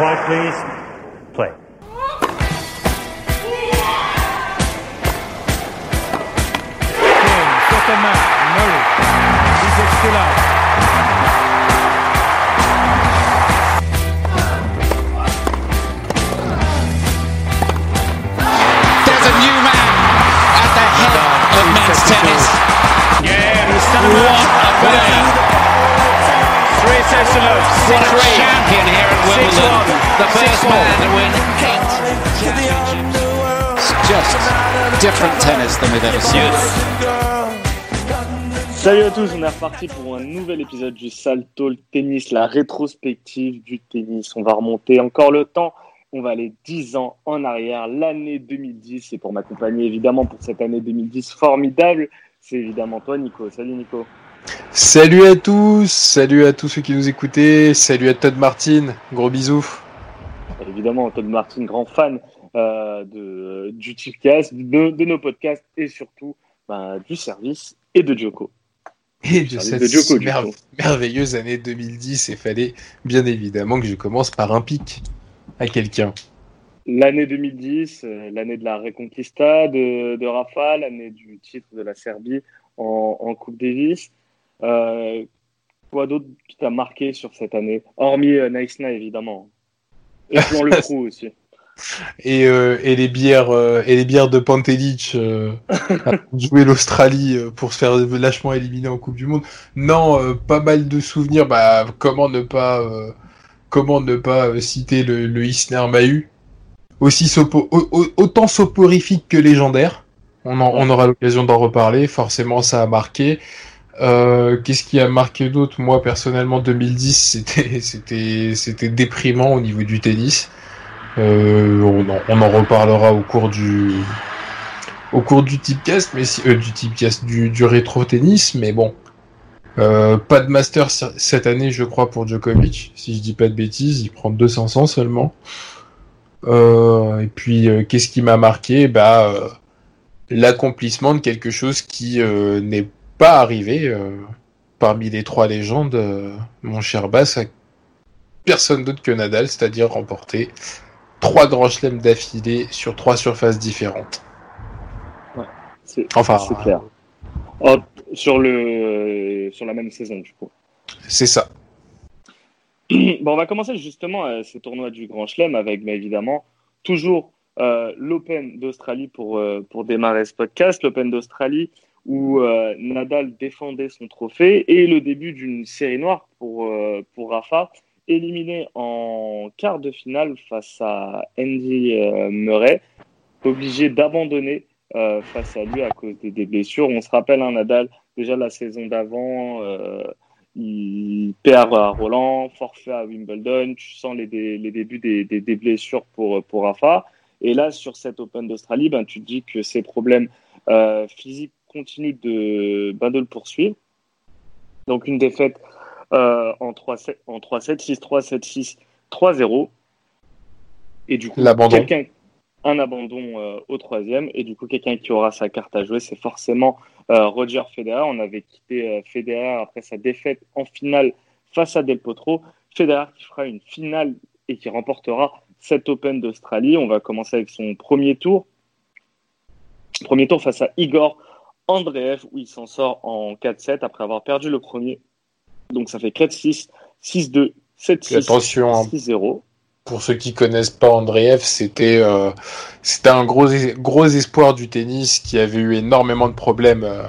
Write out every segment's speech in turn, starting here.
Quiet, please. Play. Certainement, Murray. He's it still out. There's a new man at the head of men's tennis. Yeah, he's still What a player. Champion here at Wimbledon. Six-one. The first Six-four. man to win eight championships. It's just different tennis than we've ever seen. Salut à tous, on est reparti pour un nouvel épisode du Salto le tennis, la rétrospective du tennis. On va remonter encore le temps, on va aller 10 ans en arrière, l'année 2010. Et pour m'accompagner évidemment pour cette année 2010 formidable, c'est évidemment toi Nico. Salut Nico. Salut à tous, salut à tous ceux qui nous écoutaient, salut à Todd Martin, gros bisous. Évidemment Todd Martin, grand fan euh, de, du Tipcast, de, de nos podcasts et surtout bah, du service et de Joko. Et de cette de merveilleuse année 2010, il fallait bien évidemment que je commence par un pic à quelqu'un. L'année 2010, euh, l'année de la Reconquista de, de Rafa, l'année du titre de la Serbie en, en Coupe Davis. Euh, quoi d'autre qui t'a marqué sur cette année Hormis euh, Naïsna, évidemment. Et Le Crew aussi. Et, euh, et les bières euh, et les bières de Pantelic euh, jouer l'Australie euh, pour se faire lâchement éliminer en Coupe du Monde. Non, euh, pas mal de souvenirs. Bah, comment ne pas euh, comment ne pas citer le, le Isner Mahu aussi sopo- au- au- autant soporifique que légendaire. On, en- on aura l'occasion d'en reparler. Forcément, ça a marqué. Euh, Qu'est-ce qui a marqué d'autre? Moi, personnellement, 2010, c'était déprimant au niveau du tennis. Euh, on, en, reparlera au cours du au cours du tipcast, mais euh, du tipcast du, du rétro tennis, mais bon, pas de master cette année, je crois, pour Djokovic, si je dis pas de bêtises, il prend 200 seulement. Et puis, qu'est-ce qui m'a marqué? Bah, l'accomplissement de quelque chose qui n'est pas arrivé euh, parmi les trois légendes, euh, mon cher Bass, à personne d'autre que Nadal, c'est-à-dire remporter trois grands chelems d'affilée sur trois surfaces différentes. C'est Enfin, c'est clair. Oh, sur, le, sur la même saison, du coup. c'est ça. Bon, on va commencer justement euh, ce tournoi du Grand Chelem avec, bah, évidemment, toujours euh, l'Open d'Australie pour, euh, pour démarrer ce podcast. L'Open d'Australie où euh, Nadal défendait son trophée et le début d'une série noire pour, euh, pour Rafa, éliminé en quart de finale face à Andy euh, Murray, obligé d'abandonner face à lui à cause des, blessures. On se rappelle, un Nadal, déjà la saison d'avant, il perd à Roland, forfait à Wimbledon, tu sens les, les débuts des, des- blessures pour, pour Rafa. Et là, sur cet Open d'Australie, ben, tu te dis que ces problèmes physiques continuent de, ben, de le poursuivre. Donc une défaite euh, en 3-7, en 3-7, 6-3, 7-6, 3-0. Et du coup, quelqu'un un abandon euh, au troisième. Et du coup quelqu'un qui aura sa carte à jouer c'est forcément euh, Roger Federer. On avait quitté Federer après sa défaite en finale face à Del Potro. Federer qui fera une finale et qui remportera cet Open d'Australie. On va commencer avec son premier tour. Premier tour face à Igor Andreev où il s'en sort en 4-7 après avoir perdu le premier donc ça fait 4-6 6-2 7-6 Attention, hein. 6-0 Pour ceux qui connaissent pas Andreev, c'était euh, c'était un gros gros espoir du tennis qui avait eu énormément de problèmes euh,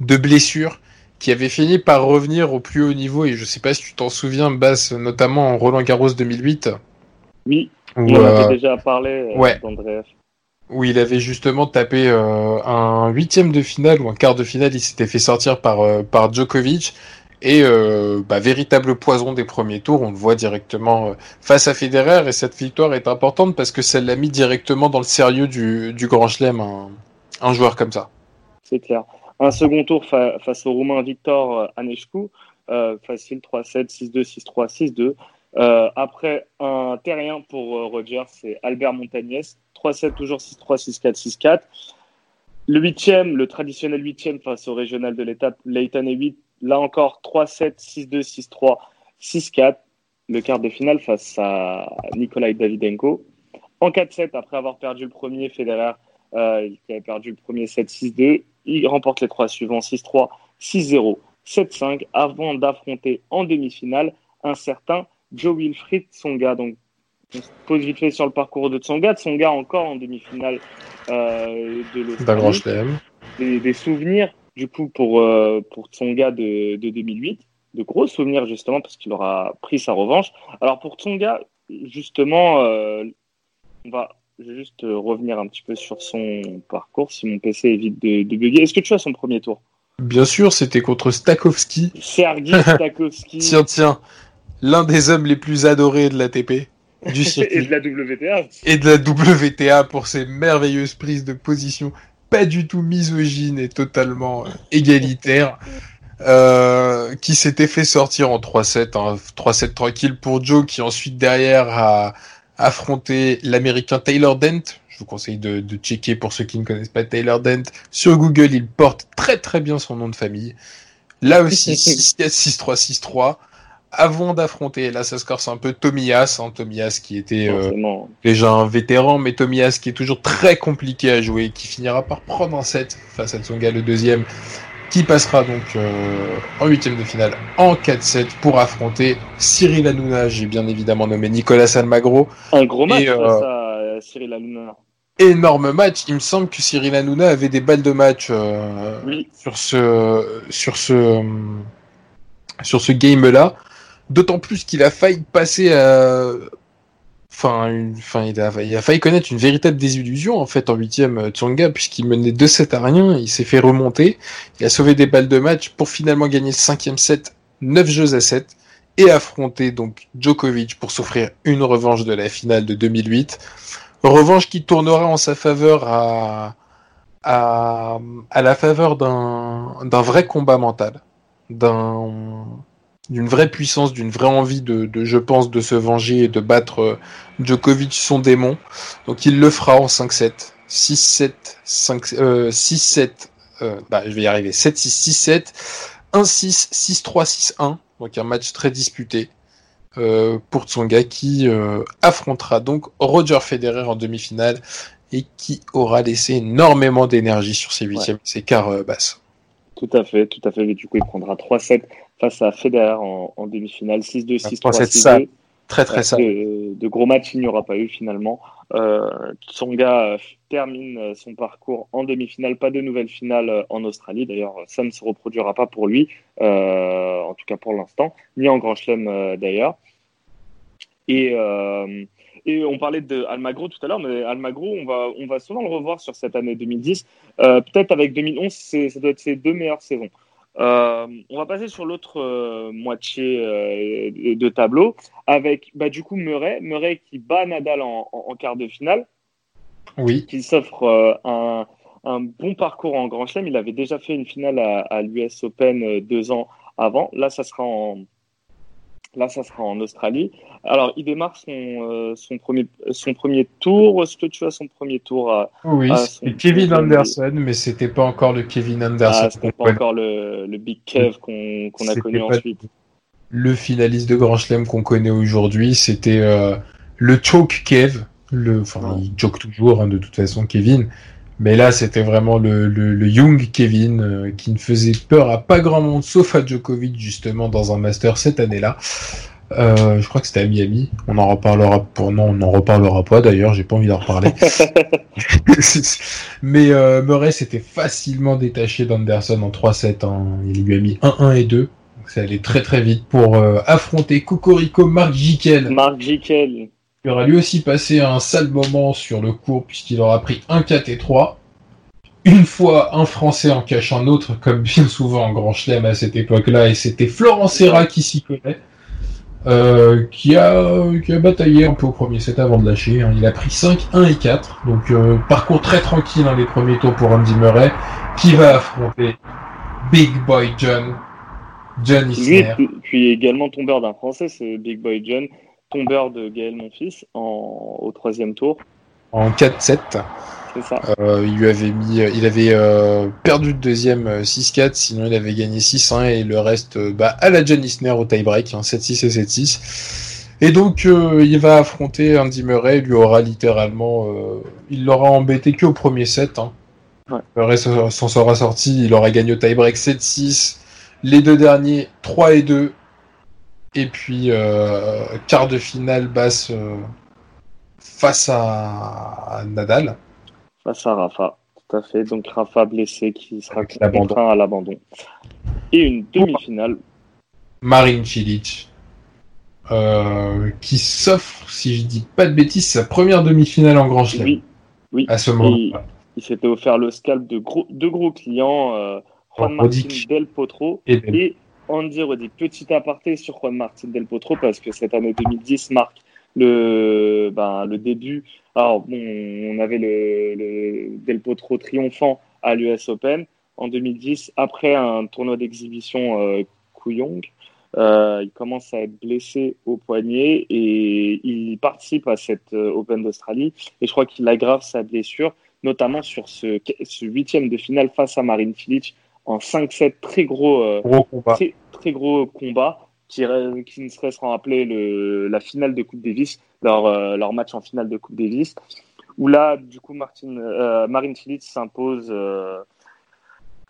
de blessures, qui avait fini par revenir au plus haut niveau. Et je sais pas si tu t'en souviens, Bass, notamment en Roland Garros 2008, oui où, on en euh, avait déjà parlé ouais. d'Andreev où il avait justement tapé euh, un huitième de finale ou un quart de finale. Il s'était fait sortir par euh, par Djokovic. Et euh, bah, véritable poison des premiers tours, on le voit directement face à Federer. Et cette victoire est importante parce que ça l'a mis directement dans le sérieux du, du Grand Chelem, un, un joueur comme ça. c'est clair. Un second tour fa- face au Roumain Victor Anescu, facile 3-7, 6-2, 6-3, 6-2. Euh, après un terrien pour euh, Roger, c'est Albert Montagnes, 3-7 toujours 6-3, 6-4, 6-4. Le huitième, le traditionnel huitième face au régional de l'étape, Leighton et 8, là encore 3-7, 6-2, 6-3, 6-4. le quart de finale face à Nikolai Davidenko. En 4-7, après avoir perdu le premier, Federer, euh, qui avait perdu le premier 7-6-2, il remporte les trois suivants 6-3, 6-0, 7-5, avant d'affronter en demi-finale un certain Joe Wilfried Tsonga. Donc, on se pose vite fait sur le parcours de Tsonga. Tsonga encore en demi-finale euh, de l'Australie. Des, des, souvenirs, du coup, pour, euh, pour Tsonga de, de 2008 de gros souvenirs justement parce qu'il aura pris sa revanche. Alors pour Tsonga, justement, euh, on va juste revenir un petit peu sur son parcours si mon PC évite de, de bugger. Est-ce que tu as son premier tour? Bien sûr, c'était contre Stakowski. Sergei Stakowski. tiens, tiens, l'un des hommes les plus adorés de l'ATP. Du circuit. et de la WTA. Et de la WTA pour ses merveilleuses prises de position, pas du tout misogynes et totalement euh, égalitaires. Euh, qui s'était fait sortir en 3-7, hein, 3-7 tranquille pour Joe, qui ensuite derrière a affronté l'américain Taylor Dent. Je vous conseille de, de, checker pour ceux qui ne connaissent pas Taylor Dent. Sur Google, il porte très très bien son nom de famille. Là aussi, 6-4, 6-3, 6-3. Avant d'affronter, là ça se corse un peu Tomias, hein, Tomias qui était euh, déjà un vétéran, mais Tomias qui est toujours très compliqué à jouer, qui finira par prendre un set face à Tsonga le deuxième qui passera donc euh, en huitième de finale en 4-7 pour affronter Cyril Hanouna. J'ai bien évidemment nommé Nicolas Almagro. Un gros match et, euh, à Cyril Hanouna. Énorme match. Il me semble que Cyril Hanouna avait des balles de match euh, oui. sur ce sur ce sur ce game là. D'autant plus qu'il a failli passer à Enfin, a, il, a, failli connaître une véritable désillusion en fait en huitième euh, Tsonga puisqu'il menait 2-7 à rien, il s'est fait remonter, il a sauvé des balles de match pour finalement gagner le cinquième set, 9 jeux à 7 et affronter donc Djokovic pour s'offrir une revanche de la finale de 2008. Revanche qui tournera en sa faveur à, à, à la faveur d'un vrai combat mental, d'un d'une vraie puissance, d'une vraie envie de, de, je pense, de se venger et de battre euh, Djokovic son démon. Donc il le fera en 5-7, 6-7, 5, euh, 6-7, euh, bah, je vais y arriver, 7-6, 6-7, 1-6, 6-3, 6-1. Donc un match très disputé euh, pour Tsonga qui euh, affrontera donc Roger Federer en demi-finale et qui aura laissé énormément d'énergie sur ses huitièmes, ouais. ses quarts euh, basses. Tout à fait, tout à fait. Du coup, il prendra 3-7 face à Federer en, en demi-finale, 6-2, 6-3, 6-2. Très très ça. De, de, gros matchs, il n'y aura pas eu finalement. Euh, Tsonga termine son parcours en demi-finale, pas de nouvelle finale en Australie. D'ailleurs, ça ne se reproduira pas pour lui, euh, en tout cas pour l'instant, ni en Grand Chelem euh, d'ailleurs. Et, euh, et on parlait de Almagro tout à l'heure, mais Almagro, on va, on va souvent le revoir sur cette année 2010. Euh, Peut-être avec 2011, ça doit être ses deux meilleures saisons. Euh, on va passer sur l'autre euh, moitié de tableau avec bah, du coup Murray, Murray qui bat Nadal en, en, en quart de finale, oui. qui s'offre un, un, bon parcours en Grand Chelem. Il avait déjà fait une finale à, à l'US Open deux ans avant. Là, ça sera en Là, ça sera en Australie. Alors, il démarre son, euh, son, premier, son premier tour. Est-ce que tu as son premier tour à, Oui, à c'est Kevin Anderson, mais c'était pas encore le Kevin Anderson. Ah, c'était pas encore le, le Big Kev qu'on qu a connu ensuite. Le finaliste de Grand Chelem qu'on connaît aujourd'hui, c'était euh, le Choke Kev. Le, enfin, il joke toujours, hein, de toute façon, Kevin. Mais là, c'était vraiment le, le, le, Young Kevin euh, qui ne faisait peur à pas grand monde, sauf à Djokovic, justement, dans un Master cette année-là. Euh, je crois que c'était à Miami. On en reparlera pour non, on n'en reparlera pas d'ailleurs. J'ai pas envie d'en reparler. Mais euh, Murray s'était facilement détaché d'Anderson en 3-7. Hein. Il lui a mis 1-1 et 2. Donc ça allait très très vite pour euh, affronter Cocorico Marc Jiquel. Marc Jiquel. Il aura lui aussi passé un sale moment sur le cours puisqu'il aura pris 1 4 et 3. Une fois un Français en cache un autre, comme bien souvent en Grand Chelem à cette époque-là, et c'était Florent Serra qui s'y connaît, euh, qui, a, qui a bataillé un peu au premier set avant de lâcher. Hein. Il a pris 5, 1 et 4, donc euh, parcours très tranquille dans hein, les premiers tours pour Andy Murray, qui va affronter Big Boy John, John Isner. Lui, puis également tombeur d'un Français, c'est Big Boy John tombeur de Gaël Monfils en, au troisième tour. En 4-7. C'est ça. Euh, il lui avait mis, il avait euh, perdu le deuxième 6-4, sinon il avait gagné 6-1 et le reste bah, à la John Isner au tie-break, hein, 7-6 et 7-6. Et donc, euh, il va affronter Andy Murray. Il lui aura littéralement. euh, il l'aura embêté qu'au premier set. Hein. Ouais. Murray s'en s'en sera sorti. Il aura gagné au tie-break 7-6. Les deux derniers, 3 et 2. Et puis, euh, quart de finale basse euh, face à, à Nadal. Face à Rafa, tout à fait. Donc Rafa blessé qui sera contraint à l'abandon. Et une demi-finale. Marin Cilic. euh, qui s'offre, si je dis pas de bêtises, sa première demi-finale en Grand Chelem. Oui, oui. À ce Et moment-là. il s'était offert le scalp de gros, deux gros clients, euh, Juan Martin Roddick. Del Potro Et- et Andy Roddick. Petit aparté sur Juan Martin Del Potro parce que cette année 2010 marque le, ben, le début. Alors, on avait Del Potro triomphant à l'US Open en 2010 après un tournoi d'exhibition euh, Kooyong. Euh, il commence à être blessé au poignet et il participe à cette euh, Open d'Australie et je crois qu'il aggrave sa blessure, notamment sur ce, ce huitième de finale face à Marin Cilic en 5-7, très gros, euh, Gros combat. très, très gros combat qui, qui ne serait se rappeler le, la finale de Coupe Davis, leur, euh, leur match en finale de Coupe Davis, où là, du coup, Martin, euh, Marin Cilic s'impose. euh,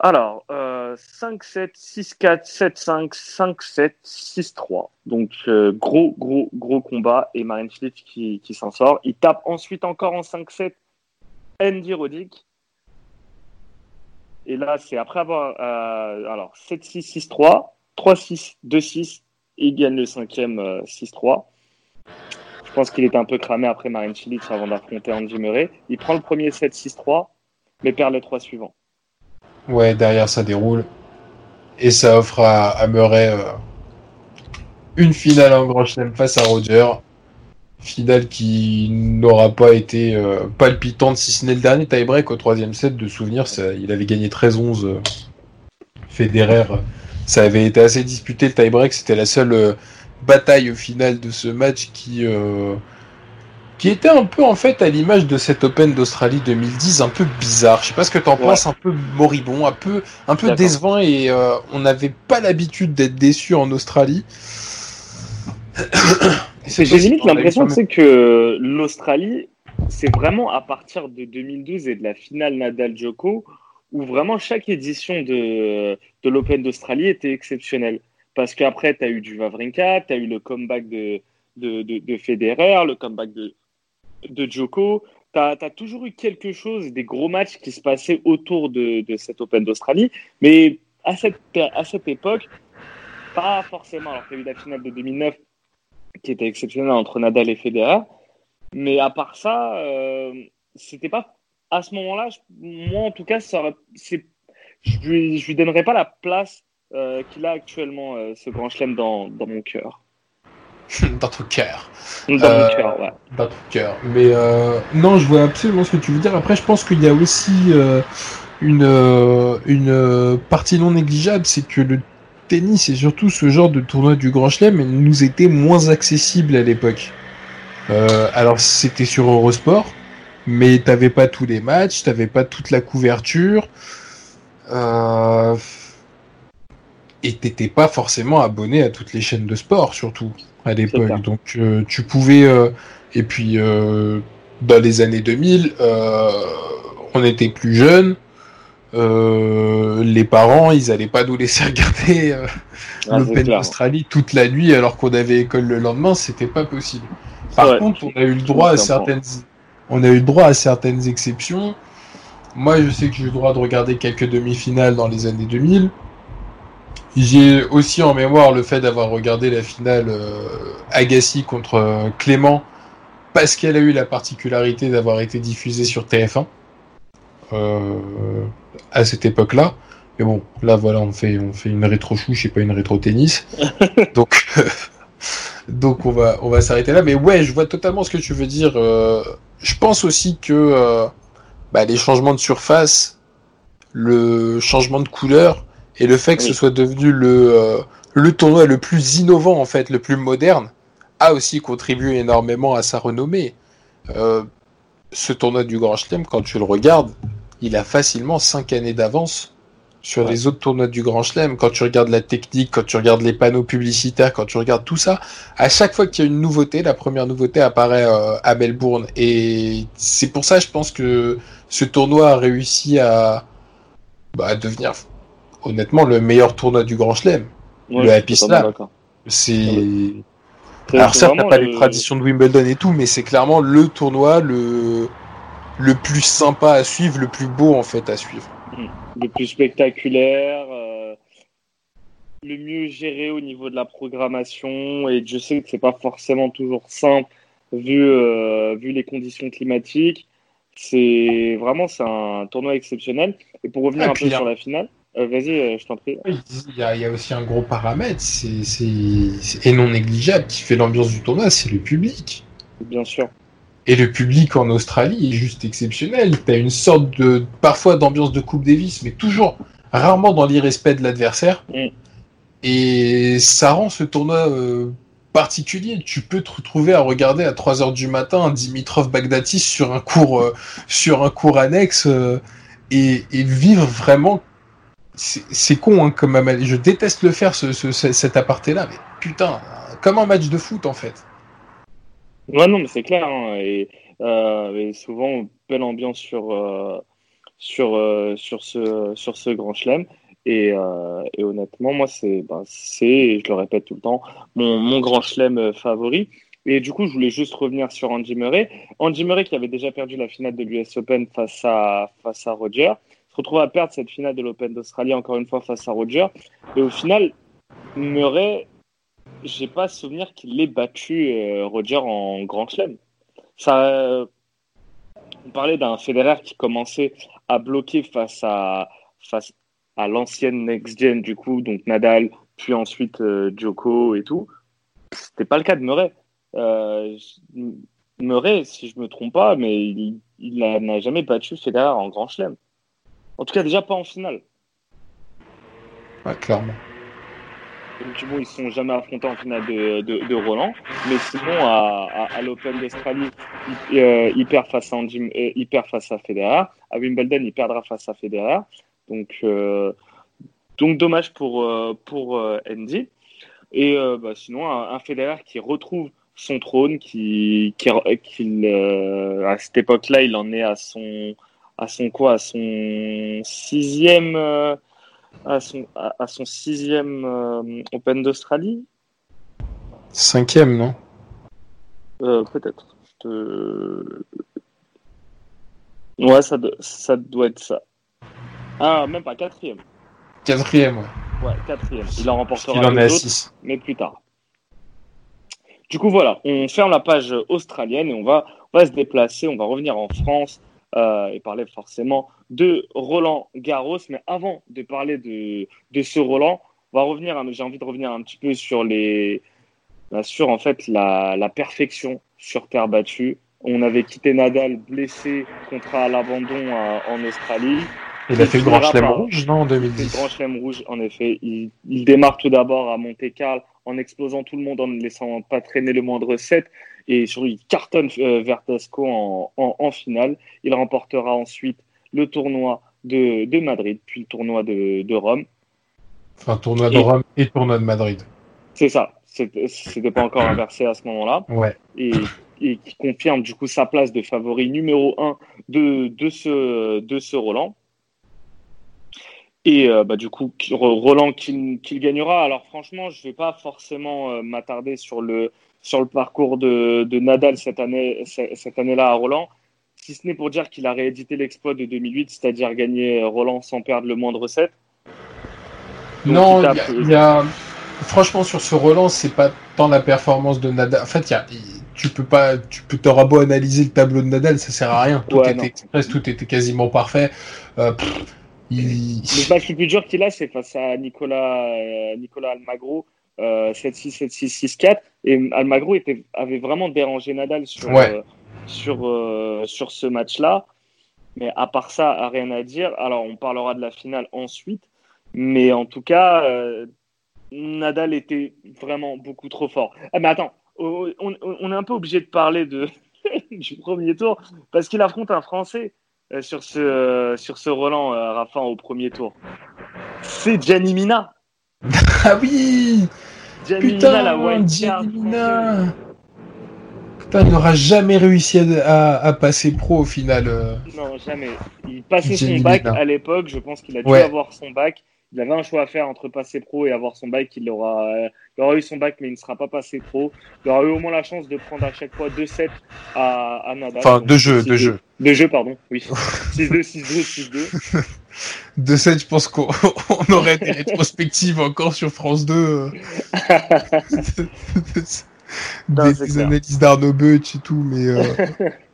alors, euh, 5-7, 6-4, 7-5, 5-7, 6-3. Donc, euh, gros, gros, gros combat. Et Marin Cilic qui, qui s'en sort. Il tape ensuite encore en 5-7 Andy Roddick. Et là, c'est après avoir. euh, alors, 7-6, 6-3, 3-6, 2-6. Et il gagne le cinquième euh, 6-3. Je pense qu'il était un peu cramé après Marin Cilic avant d'affronter Andy Murray. Il prend le premier 7-6-3, mais perd les trois suivants. Ouais, derrière ça déroule. Et ça offre à, à Murray euh, une finale en Grand Chelem face à Roger. Finale qui n'aura pas été euh, palpitante, si ce n'est le dernier tie-break au troisième set. De souvenir, ça, il avait gagné 13-11. euh, Federer, ça avait été assez disputé le tie-break. C'était la seule euh, bataille au final de ce match qui, euh, qui était un peu en fait à l'image de cet Open d'Australie 2010, un peu bizarre. Je sais pas ce que t'en Ouais. penses, un peu moribond, un peu, un peu décevant et euh, on n'avait pas l'habitude d'être déçu en Australie. J'ai limite l'impression tu sais, que l'Australie, c'est vraiment à partir de 2012 et de la finale Nadal-Djoko où vraiment chaque édition de, de l'Open d'Australie était exceptionnelle. Parce qu'après, tu as eu du Wawrinka, tu as eu le comeback de, de, de, de Federer, le comeback de, de Djoko. Tu as, toujours eu quelque chose, des gros matchs qui se passaient autour de, de cet Open d'Australie. Mais à cette, à cette époque, pas forcément. Alors, tu as eu la finale de 2009 qui était exceptionnelle entre Nadal et Federer. Mais à part ça, euh, c'était pas. À ce moment-là, moi en tout cas, ça aurait- je lui, je lui donnerais pas la place euh, qu'il a actuellement, euh, ce grand chelem, dans, dans mon cœur. Dans ton cœur. Dans mon cœur, ouais. Dans ton cœur. Mais non, je vois absolument ce que tu veux dire. Après, je pense qu'il y a aussi une, une partie non négligeable, c'est que le tennis et surtout ce genre de tournoi du Grand Chelem nous était moins accessible à l'époque. Euh, alors c'était sur Eurosport, mais t'avais pas tous les matchs, t'avais pas toute la couverture, euh, et t'étais pas forcément abonné à toutes les chaînes de sport surtout à l'époque. Donc euh, tu pouvais et puis dans les années 2000, euh, on était plus jeunes. Euh, les parents, ils allaient pas nous laisser regarder euh, Ah, l'Open d'Australie toute la nuit alors qu'on avait école le lendemain, c'était pas possible. Par Ouais, contre, on a eu le droit à certaines, on a eu le droit à certaines exceptions. Moi, je sais que j'ai eu le droit de regarder quelques demi-finales dans les années 2000. J'ai aussi en mémoire le fait d'avoir regardé la finale euh, Agassi contre euh, Clément parce qu'elle a eu la particularité d'avoir été diffusée sur TF1 euh, à cette époque-là. Mais bon, là voilà, on fait on fait une rétro chouche et pas une rétro tennis. donc donc on va on va s'arrêter là. Mais ouais, je vois totalement ce que tu veux dire. Euh, je pense aussi que euh, bah, les changements de surface, le changement de couleur et le fait que ce soit devenu le euh, le tournoi le plus innovant en fait, le plus moderne, a aussi contribué énormément à sa renommée. Ce tournoi du Grand Chelem, quand tu le regardes, il a facilement 5 années d'avance sur les autres tournois du Grand Chelem, quand tu regardes la technique, quand tu regardes les panneaux publicitaires, quand tu regardes tout ça, à chaque fois qu'il y a une nouveauté, la première nouveauté apparaît euh, à Melbourne. Et c'est pour ça, je pense que ce tournoi a réussi à, bah, à devenir, honnêtement, le meilleur tournoi du Grand Chelem. Ouais, le Happy Slam. C'est. Alors certes, t'as pas le- les traditions de Wimbledon et tout, mais c'est clairement le tournoi le le plus sympa à suivre, le plus beau en fait à suivre. le plus spectaculaire, euh, le mieux géré au niveau de la programmation. Et je sais que c'est pas forcément toujours simple vu, euh, vu les conditions climatiques. C'est vraiment c'est un tournoi exceptionnel. Et pour revenir Ah, un peu a- sur la finale, euh, vas-y, je t'en prie. Il y, a, il y a aussi un gros paramètre, c'est c'est- c'est- et non négligeable, qui fait l'ambiance du tournoi, c'est le public. Bien sûr. Et le public en Australie est juste exceptionnel. T'as une sorte de parfois d'ambiance de Coupe Davis, mais toujours rarement dans l'irrespect de l'adversaire. Mm. Et ça rend ce tournoi euh, particulier. Tu peux te retrouver à regarder à 3 heures du matin un Dimitrov Bagdatis sur un cours euh, sur un cours annexe euh, et, et vivre vraiment. C'est con hein, comme je déteste le faire ce, ce- ce- cet aparté là, mais putain, comme un match de foot en fait. Ouais, non, mais c'est clair. hein, et, euh, souvent, belle ambiance sur, euh, sur, euh, sur, ce, sur ce grand chelem. Et, euh, et honnêtement, moi, c'est, ben, je le répète tout le temps, mon, mon grand chelem euh, favori. Et du coup, je voulais juste revenir sur Andy Murray. Andy Murray qui avait déjà perdu la finale de l'US Open face à, face à Roger, se retrouve à perdre cette finale de l'Open d'Australie encore une fois face à Roger. Et au final, Murray, j'ai pas souvenir qu'il ait battu euh, Roger en Grand Chelem. Ça, euh, on parlait d'un Federer qui commençait à bloquer face à face à l'ancienne next gen du coup, donc Nadal, puis ensuite euh, Djoko et tout. C'était pas le cas de Murray. Euh, Murray, si je me trompe pas, mais il, il n'a jamais battu Federer en Grand Chelem. En tout cas, déjà pas en finale. Ouais, clairement. Ils ne sont jamais affrontés en finale de, de, Roland. Mais sinon, à, l'Open d'Australie, il, euh, perd face à Andy, euh, il perd face à Federer. À Wimbledon, il perdra face à Federer. Donc, euh, donc dommage pour, pour Andy. Et bah, sinon, un, Federer qui retrouve son trône, qui, qui, à cette époque-là, il en est à son, à son quoi, à son sixième. À son, à, à son sixième euh, Open d'Australie Cinquième, non? Euh, Peut-être. Te- Ouais, ça, ça doit être ça. Ah, même pas quatrième. Quatrième, ouais. Ouais, quatrième. Il en remportera qu'il en est à 6. mais plus tard. Du coup, voilà, on ferme la page australienne et on va, on va se déplacer, on va revenir en France euh, et parler forcément de Roland Garros. Mais avant de parler de, de ce Roland, on va revenir, j'ai envie de revenir un petit peu sur les, bah, sur en fait la, la perfection sur terre battue. On avait quitté Nadal blessé, contrat à l'abandon euh, en Australie. Il a fait le grand chelem rouge, non, en C'est le 2010 grand chelem rouge, en effet. Il, il démarre tout d'abord à Monte-Carlo en explosant tout le monde, en ne laissant pas traîner le moindre set. Et sur, il cartonne euh, Verdasco en, en, en finale. Il remportera ensuite le tournoi de, de Madrid, puis le tournoi de, de Rome. Enfin, tournoi de Et- Rome et tournoi de Madrid. C'est ça. C'était pas encore inversé à ce moment-là. Ouais. et, et qui confirme du coup sa place de favori numéro 1 de, de, ce, de ce Roland. Et euh, bah, du coup, Roland qui, qui le gagnera. Alors franchement, je vais pas forcément euh, m'attarder sur le, sur le parcours de, de Nadal cette année, ce- cette année-là à Roland, si ce n'est pour dire qu'il a réédité l'exploit de 2008, c'est-à-dire gagner euh, Roland sans perdre le moindre set. Donc, non, il il tape- y, a- il y a... Franchement, sur ce Roland, c'est pas tant la performance de Nadal. En fait, y a... tu peux pas, tu peux t'auras beau analyser le tableau de Nadal, ça sert à rien. Tout Ouais, était express, tout était quasiment parfait. Euh, pff, il... Le match le plus dur qu'il a, c'est face à Nicolas, euh, Nicolas Almagro, euh, 7-6, 7-6, 6-4. Et Almagro était, avait vraiment dérangé Nadal sur, Ouais. Sur, euh, sur ce match-là. Mais à part ça, rien à dire. Alors, on parlera de la finale ensuite. Mais en tout cas, euh, Nadal était vraiment beaucoup trop fort. Ah, mais attends, on, est un peu obligé de parler de, du premier tour parce qu'il affronte un Français. euh, sur ce, sur ce Roland, Rafa, au premier tour. C'est Gianni Mina. Ah oui Gianni Mina, la Putain, Gianni. Mina Putain, il n'aura jamais réussi à, à- à passer pro au final. euh. Non, jamais. Il passait Gianni son bac Mina. à l'époque. Je pense qu'il a dû Ouais. avoir son bac. Il avait un choix à faire entre passer pro et avoir son bac. Il aura, euh, il aura eu son bac, mais il ne sera pas passé pro. Il aura eu au moins la chance de prendre à chaque fois 2-7 à, à Nadal. Enfin, deux jeux, 6-2. deux jeux. Deux jeux, pardon. Oui. 6-2, 6-2, 6-2. De 7, je pense qu'on on aurait des rétrospectives encore sur France 2. Non, des des analyses d'Arnaud Beutsch et tout, mais euh,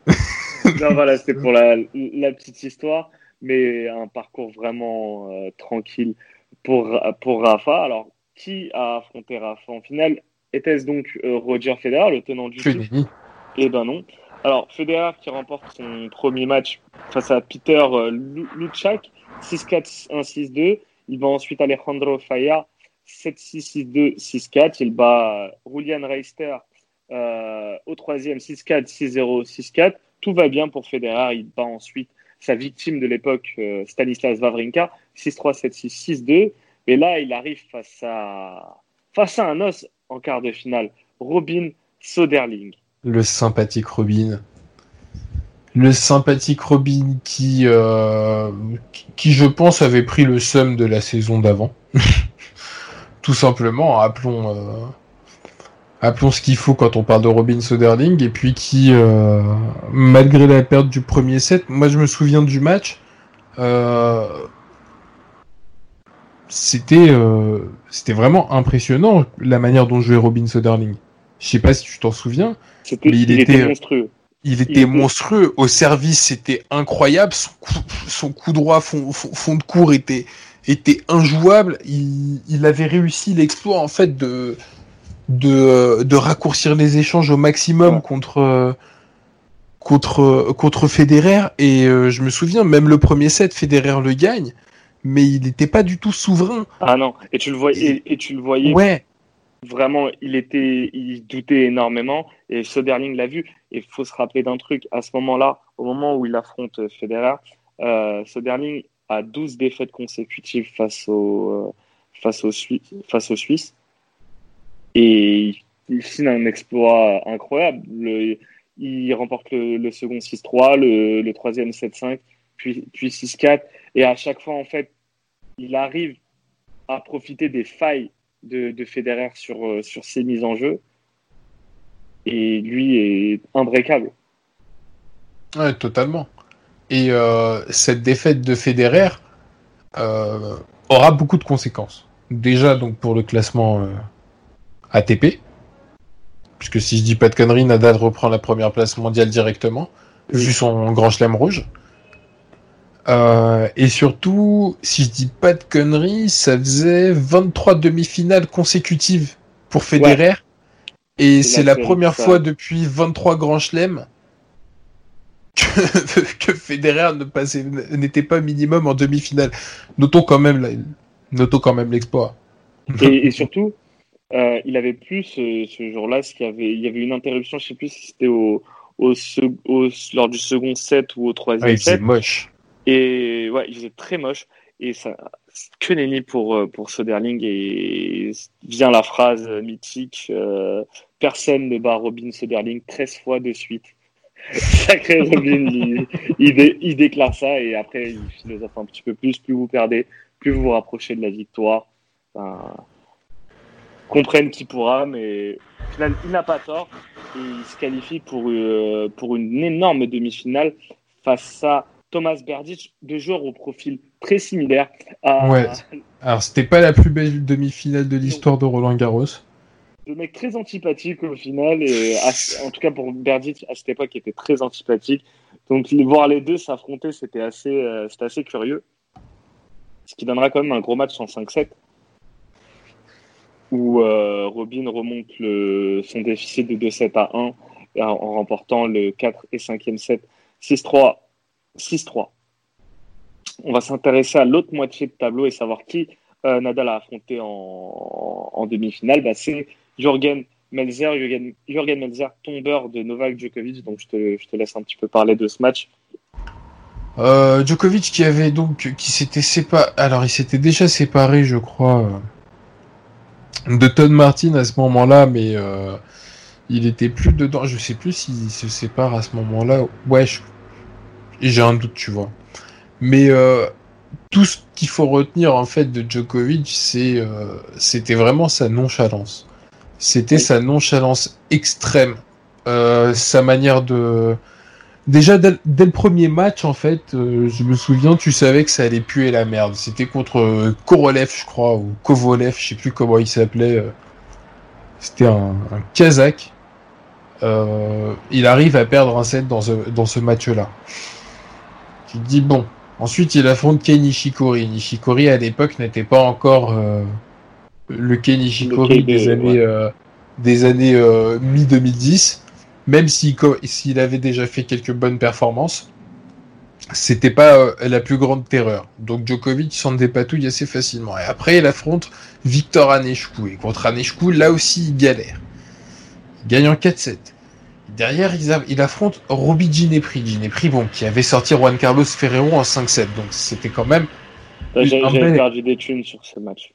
non, voilà, c'était pour la, la petite histoire, mais un parcours vraiment euh, tranquille pour, pour Rafa. Alors, qui a affronté Rafa en finale? Était-ce donc euh, Roger Federer, le tenant du titre? Eh ben non. Alors, Federer qui remporte son premier match face à Peter Lu- Luchak, 6-4, 1-6-2. Il va ensuite Alejandro Falla, 7-6, 6-2, 6-4. Il bat Julian Reister euh, au troisième, 6-4, 6-0, 6-4. Tout va bien pour Federer. Il bat ensuite sa victime de l'époque, euh, Stanislas Wawrinka, 6-3, 7-6, 6-2. Et là, il arrive face à, face à un os en quart de finale, Robin Soderling. Le sympathique Robin. Le sympathique Robin qui, euh, qui, qui, je pense, avait pris le seum de la saison d'avant. Tout simplement, appelons, euh, appelons ce qu'il faut quand on parle de Robin Soderling, et puis qui, euh, malgré la perte du premier set, moi je me souviens du match, euh, c'était c'était vraiment impressionnant la manière dont jouait Robin Soderling. Je sais pas si tu t'en souviens, C'était, Mais il il, était, était- monstrueux. il était monstrueux. Au service, c'était incroyable. Son coup, son coup droit fond, fond, fond de cours était, était injouable. Il, il avait réussi l'exploit, en fait, de, de, de raccourcir les échanges au maximum Ouais. contre, contre, contre Federer. Et euh, je me souviens, même le premier set, Federer le gagne. Mais il n'était pas du tout souverain. Ah non, et tu le voyais, et, et tu le voyais Ouais, vraiment, il était, il doutait énormément, et Soderling l'a vu. Et il faut se rappeler d'un truc, à ce moment-là, au moment où il affronte Federer, euh, Soderling a 12 défaites consécutives face au, euh, face face aux Suisses, et il, signe un exploit incroyable. Le- il remporte le, le second 6-3, le, le troisième 7-5, puis, puis 6-4, et à chaque fois, en fait, il arrive à profiter des failles de, de Federer sur, euh, sur ses mises en jeu. Et lui est imbrécable. Ouais, totalement. Et euh, cette défaite de Federer euh, aura beaucoup de conséquences. Déjà donc pour le classement euh, ATP, puisque si je dis pas de conneries, Nadal reprend la première place mondiale directement, vu son grand chelem rouge. Et surtout, si je dis pas de conneries, ça faisait 23 demi-finales consécutives pour Federer. Et C'est la première fois depuis 23 grands chelems que, que Federer ne n'était pas minimum en demi-finale. Notons quand même, la- notons quand même l'exploit. Et, et surtout, euh, il avait plus ce, ce jour-là, ce qu'il avait, il y avait une interruption, je sais plus si c'était au, au, sec- au- lors du second set ou au troisième Ouais, il faisait set. moche. Et ouais, il faisait très moche. Et ça, que nenni pour, euh, pour Soderling. Et vient la phrase mythique euh, Personne ne bat Robin Soderling 13 fois de suite. Sacré Robin, il, il, il déclare ça et après il philosophe un petit peu plus. Plus vous perdez, plus vous vous rapprochez de la victoire. Enfin, qui pourra, mais il n'a pas tort. Et il se qualifie pour, euh, une énorme demi-finale face à Thomas Berdych, deux joueurs au profil très similaire. À, Ouais. Alors, c'était pas la plus belle demi-finale de l'histoire de Roland Garros. Deux mecs très antipathiques au final, et en tout cas pour Berdych à cette époque, était très antipathique. Donc voir les deux s'affronter, c'était assez, euh, assez curieux. Ce qui donnera quand même un gros match en 5-7, où euh, Robin remonte son déficit de 2-7 à 1 et en, remportant le 4 et 5e set 6-3, 6-3. On va s'intéresser à l'autre moitié de tableau et savoir qui euh, Nadal a affronté en, en demi-finale. Bah, c'est Jürgen Melzer, Jürgen, Melzer, tombeur de Novak Djokovic. Donc je te, laisse un petit peu parler de ce match. Euh, Djokovic qui avait donc qui s'était séparé alors il s'était déjà séparé je crois euh, de Todd Martin à ce moment-là mais euh, il était plus dedans je sais plus s'il se sépare à ce moment-là ouais j'ai un doute tu vois mais tout ce qu'il faut retenir en fait de Djokovic c'est c'était vraiment sa nonchalance c'était Oui. sa nonchalance extrême euh, sa manière de Déjà dès, dès le premier match, en fait, euh, je me souviens, tu savais que ça allait puer la merde. C'était contre euh, Korolev, je crois, ou Kovolev, je sais plus comment il s'appelait. euh. C'était un, un Kazakh. Euh, il arrive à perdre un set dans ce, dans ce match-là. Tu te dis, bon. Ensuite, il affronte Kei Nishikori. Nishikori, à l'époque, n'était pas encore euh, le Kei Nishikori des années, ouais. euh, des années euh, mi-2010 même s'il avait déjà fait quelques bonnes performances, c'était pas euh, la plus grande terreur. Donc Djokovic s'en dépatouille assez facilement. Et après, il affronte Victor Aneshkou. Et contre Aneshkou, là aussi, il galère. Il gagne en 4-7. Derrière, il, affronte Roby Ginepri. Ginepri, bon, qui avait sorti Juan Carlos Ferrero en 5-7. Donc c'était quand même... J'ai perdu des thunes sur ce match.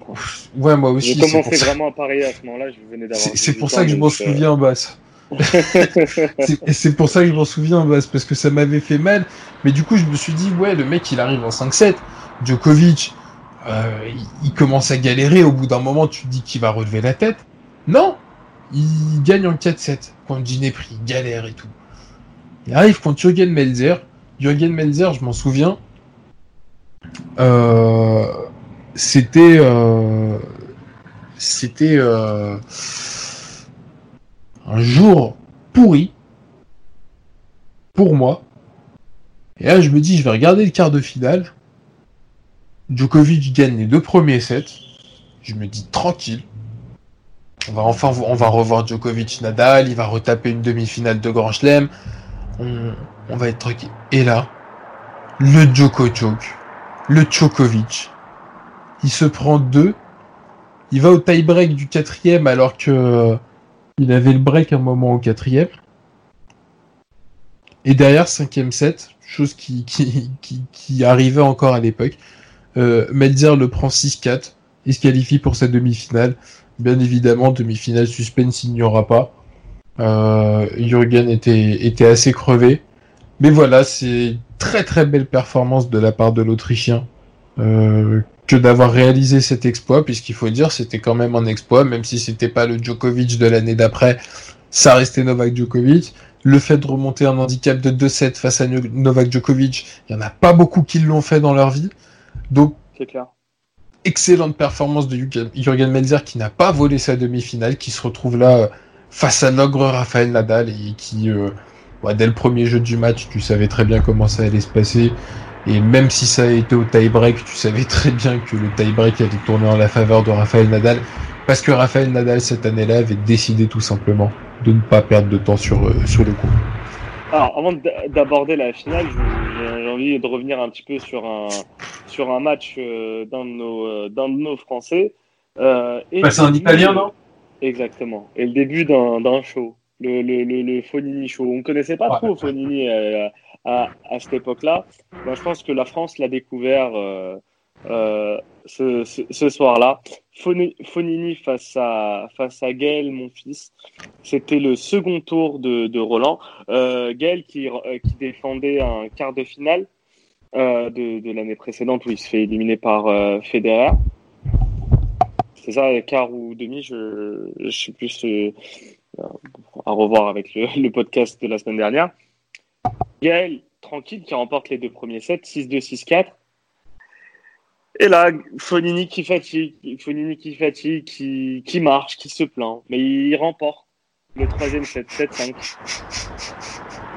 Quoi. Ouais, moi aussi. J'ai c'est commencé pour ça- vraiment à parier à ce moment-là. Je venais d'avoir. C'est c'est 18 pour ça que je m'en souviens, Bass. C'est- et c'est pour ça que je m'en souviens, Bas, parce que ça m'avait fait mal. Mais du coup, je me suis dit, ouais, le mec, il arrive en 5-7. Djokovic, euh, il, il commence à galérer. Au bout d'un moment, tu te dis qu'il va relever la tête. Non Il gagne en 4-7 contre Ginepri, il galère et tout. Il arrive contre Jürgen Melzer. Jürgen Melzer, je m'en souviens. Euh, c'était... euh, euh, un jour pourri pour moi. Et là, je me dis, je vais regarder le quart de finale. Djokovic gagne les deux premiers sets. Je me dis tranquille. On va enfin on va revoir Djokovic Nadal, il va retaper une demi-finale de Grand Chelem. On, on va être tranquille. Et là, le Djokovic, le Djokovic, il se prend deux. Il va au tie-break du quatrième alors que il avait le break un moment au quatrième. Et derrière, cinquième set, chose qui, arrivait encore à l'époque, euh, Melzer le prend 6-4 et se qualifie pour sa demi-finale. Bien évidemment, demi-finale suspense, il n'y aura pas. Euh, Jürgen était, était assez crevé. Mais voilà, c'est très très belle performance de la part de l'Autrichien euh, que d'avoir réalisé cet exploit, puisqu'il faut dire c'était quand même un exploit, même si c'était pas le Djokovic de l'année d'après, ça restait Novak Djokovic. Le fait de remonter un handicap de 2-7 face à No- Novak Djokovic, il y en a pas beaucoup qui l'ont fait dans leur vie. Donc clair. excellente performance de Jürgen- Melzer qui n'a pas volé sa demi-finale, qui se retrouve là euh, face à l'ogre Rafael Nadal et qui, euh, dès le premier jeu du match, tu savais très bien comment ça allait se passer. Et même si ça a été au tie-break, tu savais très bien que le tie-break allait tourner en la faveur de Rafael Nadal. Parce que Rafael Nadal, cette année-là, avait décidé tout simplement de ne pas perdre de temps sur, euh, sur le coup. Alors, avant d'a- d'aborder la finale, j'ai envie de revenir un petit peu sur un, sur un match euh, d'un de, nos, euh, d'un de nos Français. Euh, Bah, c'est un Italien, non? Exactement. Et le début d'un d'un show, le, le, le, le Fonini Show. On ne connaissait pas Ouais. trop Fonini euh, à, cette époque-là. Moi, je pense que la France l'a découvert euh, euh, ce, soir-là. Foni- Fonini face à, face à Gaël, mon fils. C'était le second tour de, Roland. Euh, Gaël qui, euh, qui défendait un quart de finale de, l'année précédente où il se fait éliminer par Federer. C'est ça, quart ou demi, je je sais plus à revoir avec le podcast de la semaine dernière. Gaël, tranquille, qui remporte les deux premiers sets, 6-2, 6-4. Et là, Fonini qui fatigue, Fonini qui fatigue, qui, qui marche, qui se plaint, mais il remporte le troisième set, 7-5.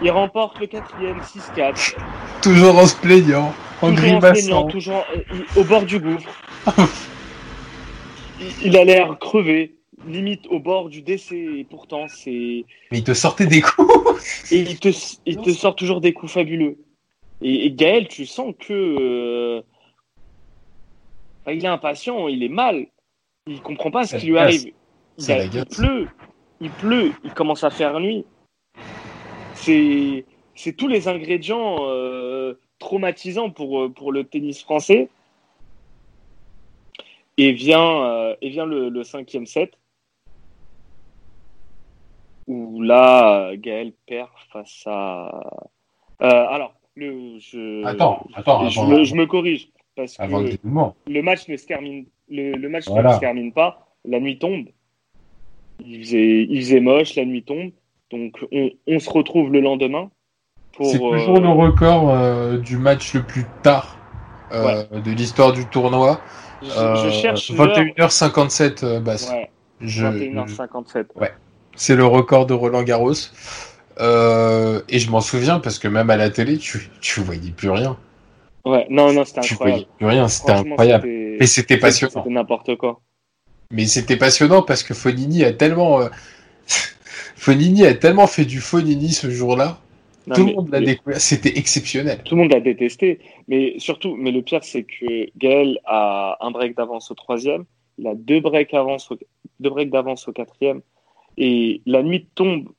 Il remporte le quatrième, 6-4. Toujours en se plaignant, en Toujours en grimaçant. plaignant, toujours euh, au bord du gouffre. il, il a l'air crevé, limite au bord du décès, et pourtant c'est. Mais il te sortait des coups. Et il te, il te sort toujours des coups fabuleux. Et, et Gaël, tu sens que. euh, il est impatient, il est mal. Il comprend pas ce qui lui l'agace. arrive. Il, a- pleut, il pleut, il commence à faire nuit. C'est, c'est tous les ingrédients euh, traumatisant pour, euh, pour le tennis français. Et vient, euh, et vient le, le cinquième set, où là, Gaël perd face à. Euh, alors, le, je, Attends, attends, je, avant- me, je me corrige. Parce le que le match ne se termine, le, le match Voilà. ne se termine pas. La nuit tombe. Il faisait, il faisait moche, la nuit tombe. Donc, on, on se retrouve le lendemain. C'est toujours euh, le record euh, du match le plus tard euh, de l'histoire du tournoi. je, Euh, je cherche l'heure. 21h57 euh, Bass. Ouais, Je- 21h57. C'est le record de Roland Garros. Euh, et je m'en souviens parce que même à la télé, tu, tu voyais plus rien. Ouais, non, non, c'était Tu incroyable. voyais plus rien, c'était incroyable. Et c'était passionnant. C'était n'importe quoi. Mais c'était passionnant parce que Fonini a tellement, euh, Fonini a tellement fait du Fonini ce jour-là. Non, Tout mais- le monde l'a mais- découvert. C'était exceptionnel. Tout le monde l'a détesté. Mais surtout, mais le pire, c'est que Gaël a un break d'avance au troisième. Il a deux breaks, avance au- deux breaks d'avance au quatrième. Et la nuit tombe,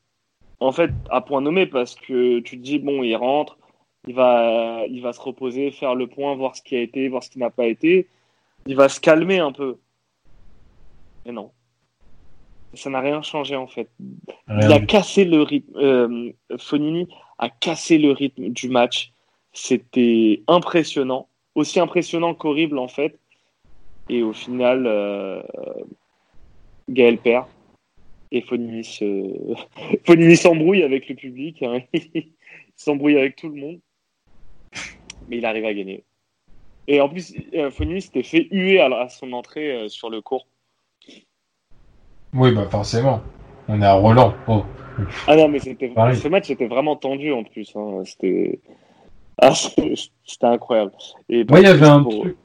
en fait, à point nommé parce que tu te dis, bon, il rentre, il va, il va se reposer, faire le point, voir ce qui a été, voir ce qui n'a pas été. Il va se calmer un peu. Mais non. Ça n'a rien changé, en fait. Il a cassé le rythme. euh, Fonini a cassé le rythme du match. C'était impressionnant, aussi impressionnant qu'horrible en fait. Et au final, euh, Gaël perd et Fonini. Fonini s'embrouille avec le public. hein. il s'embrouille avec tout le monde, mais il arrive à gagner. Et en plus, euh, Fonini s'était fait huer à, son entrée euh, sur le court. Oui, bah forcément. On est à Roland. Oh. Ah non, mais ce match était vraiment tendu en plus. hein. C'était ah, c'était incroyable. Et Moi, il y avait un pour- truc.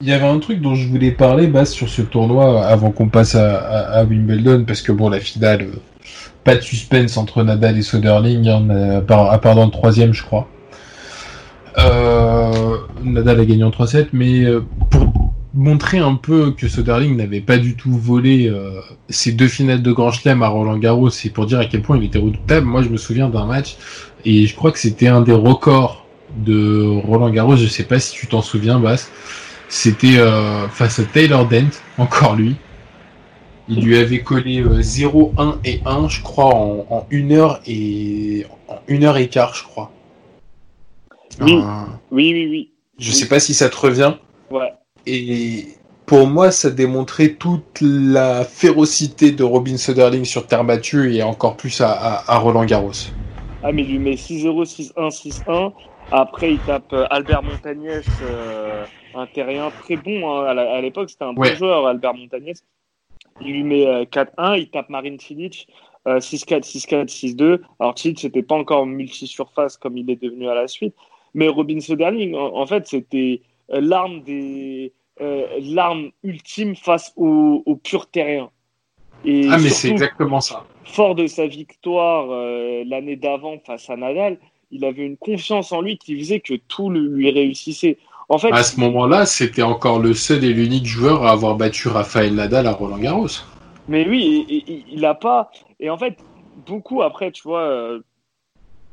Il y avait un truc dont je voulais parler, Bas, sur ce tournoi avant qu'on passe à, Wimbledon, parce que bon, la finale, euh, pas de suspense entre Nadal et Soderling, hein, à part, dans le troisième, je crois. Euh, Nadal a gagné en 3-7, mais euh, pour montrer un peu que Soderling n'avait pas du tout volé euh, ses deux finales de Grand Chelem à Roland Garros, et pour dire à quel point il était redoutable, moi je me souviens d'un match, et je crois que c'était un des records de Roland Garros, je sais pas si tu t'en souviens, Bass. C'était euh, face à Taylor Dent, encore lui. Il lui avait collé euh, 0, 1 et 1, je crois, en, en une heure et en une heure et quart, je crois. Oui. Un- Oui, oui, oui. je sais pas si ça te revient. Ouais. Et pour moi, ça démontrait toute la férocité de Robin Soderling sur terre battue et encore plus à, à- à Roland Garros. Ah, mais il lui met 6-0, 6-1, 6-1. Après, il tape euh, Albert Montagnès, euh, un terrien très bon hein. à l'époque. C'était un bon Ouais. joueur, Albert Montagnès. Il lui met euh, 4-1. Il tape Marine Cilic, euh, 6-4, 6-4, 6-2. Alors, Cilic n'était pas encore multi-surface comme il est devenu à la suite. Mais Robin Soderling, en, en fait, c'était euh, l'arme des euh, l'arme ultime face au, au pur terrien. Et Ah, mais c'est exactement ça. fort de sa victoire euh, l'année d'avant face à Nadal, il avait une confiance en lui qui faisait que tout lui réussissait. En fait, À ce moment-là, c'était encore le seul et l'unique joueur à avoir battu Rafael Nadal à Roland Garros. mais oui, il a pas. Et en fait, beaucoup après, tu vois, euh,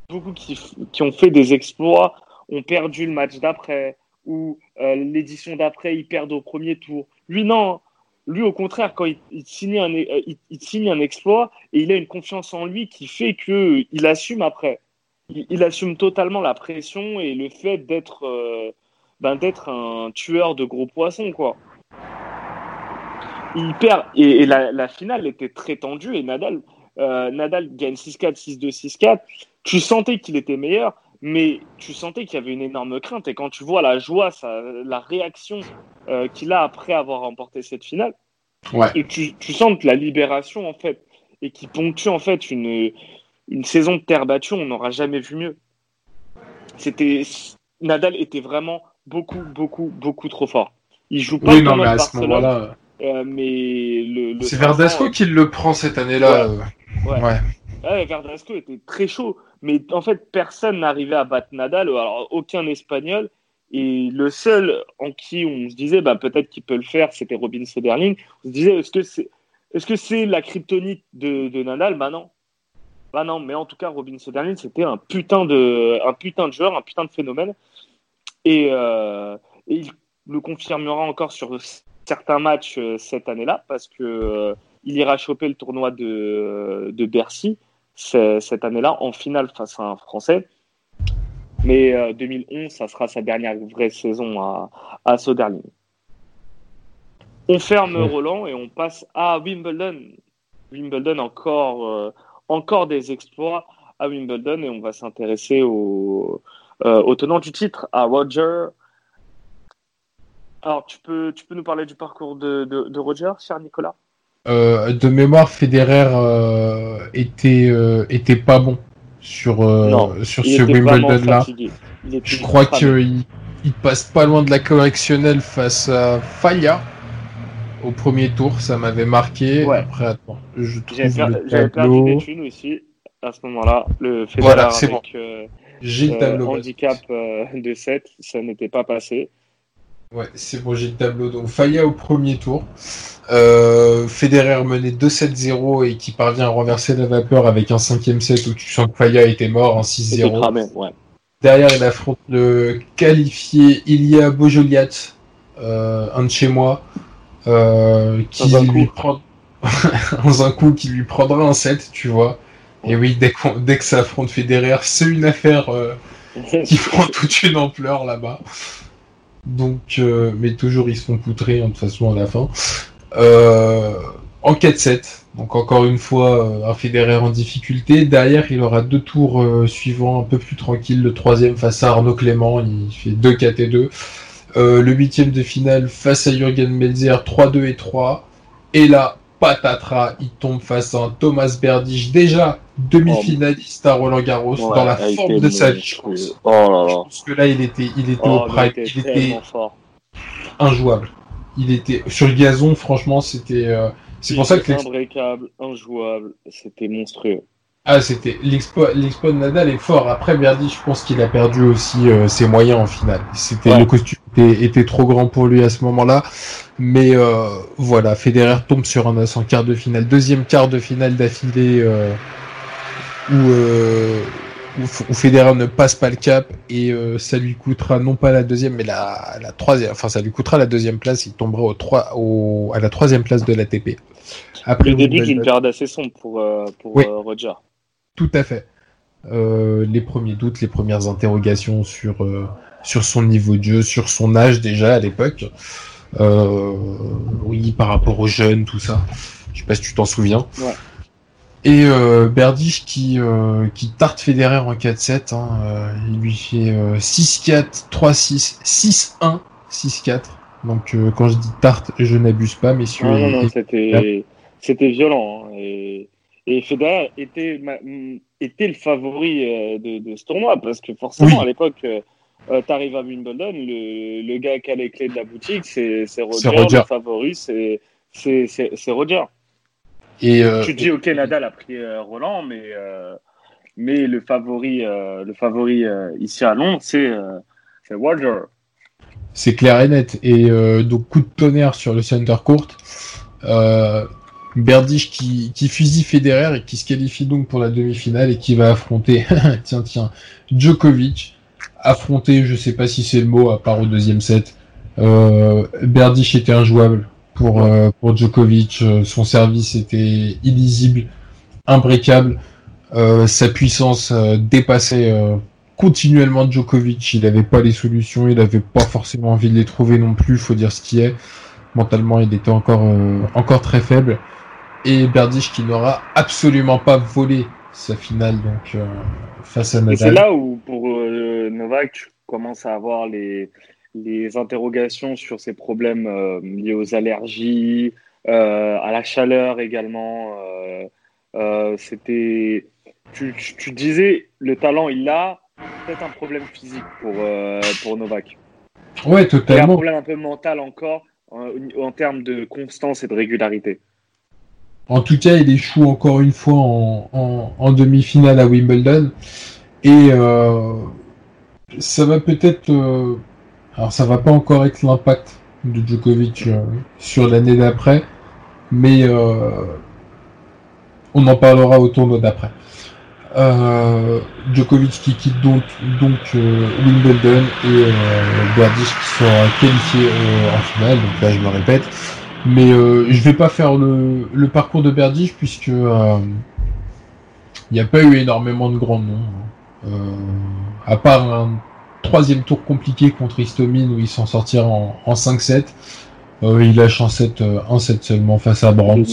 beaucoup qui, qui ont fait des exploits ont perdu le match d'après ou euh, l'édition d'après, ils perdent au premier tour. Lui, non. Lui, au contraire, quand il, il signe un, euh, il, il signe un exploit et il a une confiance en lui qui fait que il assume après. Il, il assume totalement la pression et le fait d'être euh, ben, d'être un tueur de gros poissons, quoi. Il perd et, et la, la finale était très tendue et Nadal, euh, Nadal gagne 6-4, 6-2, 6-4. Tu sentais qu'il était meilleur, mais tu sentais qu'il y avait une énorme crainte. Et quand tu vois la joie, ça, la réaction euh, qu'il a après avoir remporté cette finale, Ouais. et tu, tu sens que la libération, en fait, et qui ponctue, en fait, une, une saison de terre battue, on n'aura jamais vu mieux. C'était, Nadal était vraiment beaucoup, beaucoup, beaucoup trop fort. Il joue pas Oui, non, mais à ce moment-là, euh, mais le, le c'est 500, Verdasco qui le prend cette année-là. Ouais. Ouais. Ouais, Verdasco était très chaud, mais en fait, personne n'arrivait à battre Nadal, alors aucun Espagnol. Et le seul en qui on se disait, bah, peut-être qu'il peut le faire, c'était Robin Soderling. On se disait, est-ce que c'est est -ce c'est la kryptonite de, de Nadal? Bah non. Bah non, mais en tout cas, Robin Soderling, c'était un putain, de, un putain de joueur, un putain de phénomène. Et, euh, et il le confirmera encore sur certains matchs euh, cette année-là parce que euh, il ira choper le tournoi de, de Bercy cette année-là en finale face à un Français. Mais 2011, ça sera sa dernière vraie saison à, à Soderling. On ferme Roland et on passe à Wimbledon. Wimbledon encore, encore des exploits à Wimbledon et on va s'intéresser au, au tenant du titre, à Roger. Alors, tu peux, tu peux nous parler du parcours de, de, Roger, cher Nicolas? Euh, De mémoire, Federer euh, était, euh, était pas bon sur, sur ce Wimbledon-là. Je crois qu'il il passe pas loin de la correctionnelle face à Faya au premier tour. Ça m'avait marqué. Après, attends, je J'avais perdu des thunes aussi à ce moment-là. Le Federer voilà, avec bon. Le tableau, handicap de 7, ça n'était pas passé. Ouais, c'est bon, j'ai le tableau. Donc Faya au premier tour. Euh, Federer menait 2-7-0 et qui parvient à renverser la vapeur avec un cinquième set où tu sens que Faya était mort en 6-0. Derrière, il affronte le qualifié Ilia Bojoliat, euh, un de chez moi, euh, qui lui prend dans un coup qui lui prendra un set, tu vois. Et oui, dès, dès que ça affronte Federer, c'est une affaire euh, qui prend toute une ampleur là-bas. Donc, euh, mais toujours ils sont poutrés hein, de toute façon à la fin. Euh, en 4-7, donc encore une fois euh, un Federer en difficulté. Derrière, il aura deux tours suivants un peu plus tranquilles. Le troisième face à Arnaud Clément, il fait 2 4 et 2. Le huitième de finale face à Jürgen Melzer, 3-2 et 3. Et là, patatras, il tombe face à un Thomas Berdych, déjà demi-finaliste à Roland Garros, dans la forme de sa vie, je pense. Oh là là. Parce que là, il était, il était au oh, prime, il était, injouable. Il était sur le gazon, franchement, c'était. Euh, c'est pour ça que. Injouable, c'était monstrueux. Ah, c'était l'exploit, de Nadal est fort. Après, Berdy, je pense qu'il a perdu aussi euh, ses moyens en finale. C'était le costume était, trop grand pour lui à ce moment-là. Mais euh, voilà, Federer tombe sur un as en quart de finale, deuxième quart de finale d'affilée euh, où, où, Federer ne passe pas le cap et ça lui coûtera non pas la deuxième, mais la, la troisième. Enfin, ça lui coûtera la deuxième place. Il tombera au 3, au, à la troisième place de l'ATP. Après, le début d'une période assez sombre pour, pour Roger. Tout à fait. Euh, les premiers doutes, les premières interrogations sur, euh, sur son niveau de jeu, sur son âge déjà à l'époque. Euh, oui, par rapport aux jeunes, tout ça. Je sais pas si tu t'en souviens. Ouais. Et euh, Berdych qui, qui tarte Federer en 4-7. Hein, il lui fait 6-4, 3-6, 6-1, 6-4. Donc quand je dis tarte, je n'abuse pas, messieurs. Non, non, non, c'était, c'était violent. Hein, et et Federer était, était le favori euh, de, de, ce tournoi parce que forcément, à l'époque, euh, euh, tu arrives à Wimbledon, le, le, gars qui a les clés de la boutique, c'est Roger, Roger, le favori, c'est Roger. Et tu te dis, ok, Nadal a pris Roland, mais, mais le favori, le favori ici à Londres, c'est Roger. C'est clair et net. Et donc, coup de tonnerre sur le center court. Berdych qui, qui fusille Federer et qui se qualifie donc pour la demi-finale et qui va affronter, tiens, tiens, Djokovic. Affronter, je sais pas si c'est le mot, à part au deuxième set. Euh, Berdych était injouable pour, euh, pour Djokovic. Euh, son service était illisible, imbrécable. Euh, sa puissance dépassait continuellement Djokovic. Il n'avait pas les solutions, il n'avait pas forcément envie de les trouver non plus, faut dire ce qui est. Mentalement, il était encore, encore très faible et Berdych qui n'aura absolument pas volé sa finale donc euh, face à Nadal. C'est là où pour euh, Novak tu commences à avoir les, les interrogations sur ses problèmes euh, liés aux allergies, à la chaleur également. C'était, tu, tu, disais le talent il a, peut-être un problème physique pour pour Novak. Ouais totalement. Il a un problème un peu mental encore en termes de constance et de régularité. En tout cas, il échoue encore une fois en, demi-finale à Wimbledon. Et euh, ça va peut-être. Euh, alors, ça va pas encore être l'impact de Djokovic euh, sur l'année d'après, mais on en parlera au tournoi d'après. Djokovic qui quitte donc, Wimbledon et Berdych qui sera qualifié en finale. Donc là, je me répète. Mais euh, je vais pas faire le, le parcours de Berdych puisque euh, il n'y a pas eu énormément de grands noms. Euh, à part un troisième tour compliqué contre Istomine où il s'en sortira en, en 5-7. Euh, il lâche en 7, euh, en 7 seulement face à Brands.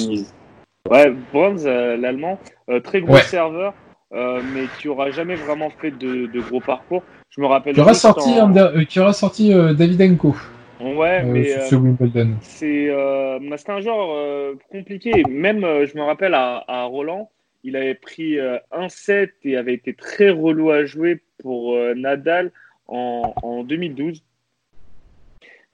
Ouais, Brands, euh, l'allemand, euh, très gros Ouais. serveur, euh, mais qui aura jamais vraiment fait de, de gros parcours. Je me rappelle. Qui aura sorti, en- un da- euh, qui aura sorti euh, Davidenko Ouais, euh, mais euh, c'est euh, c'était un genre compliqué. Même, je me rappelle à, à Roland, il avait pris un set et avait été très relou à jouer pour Nadal en, en 2012.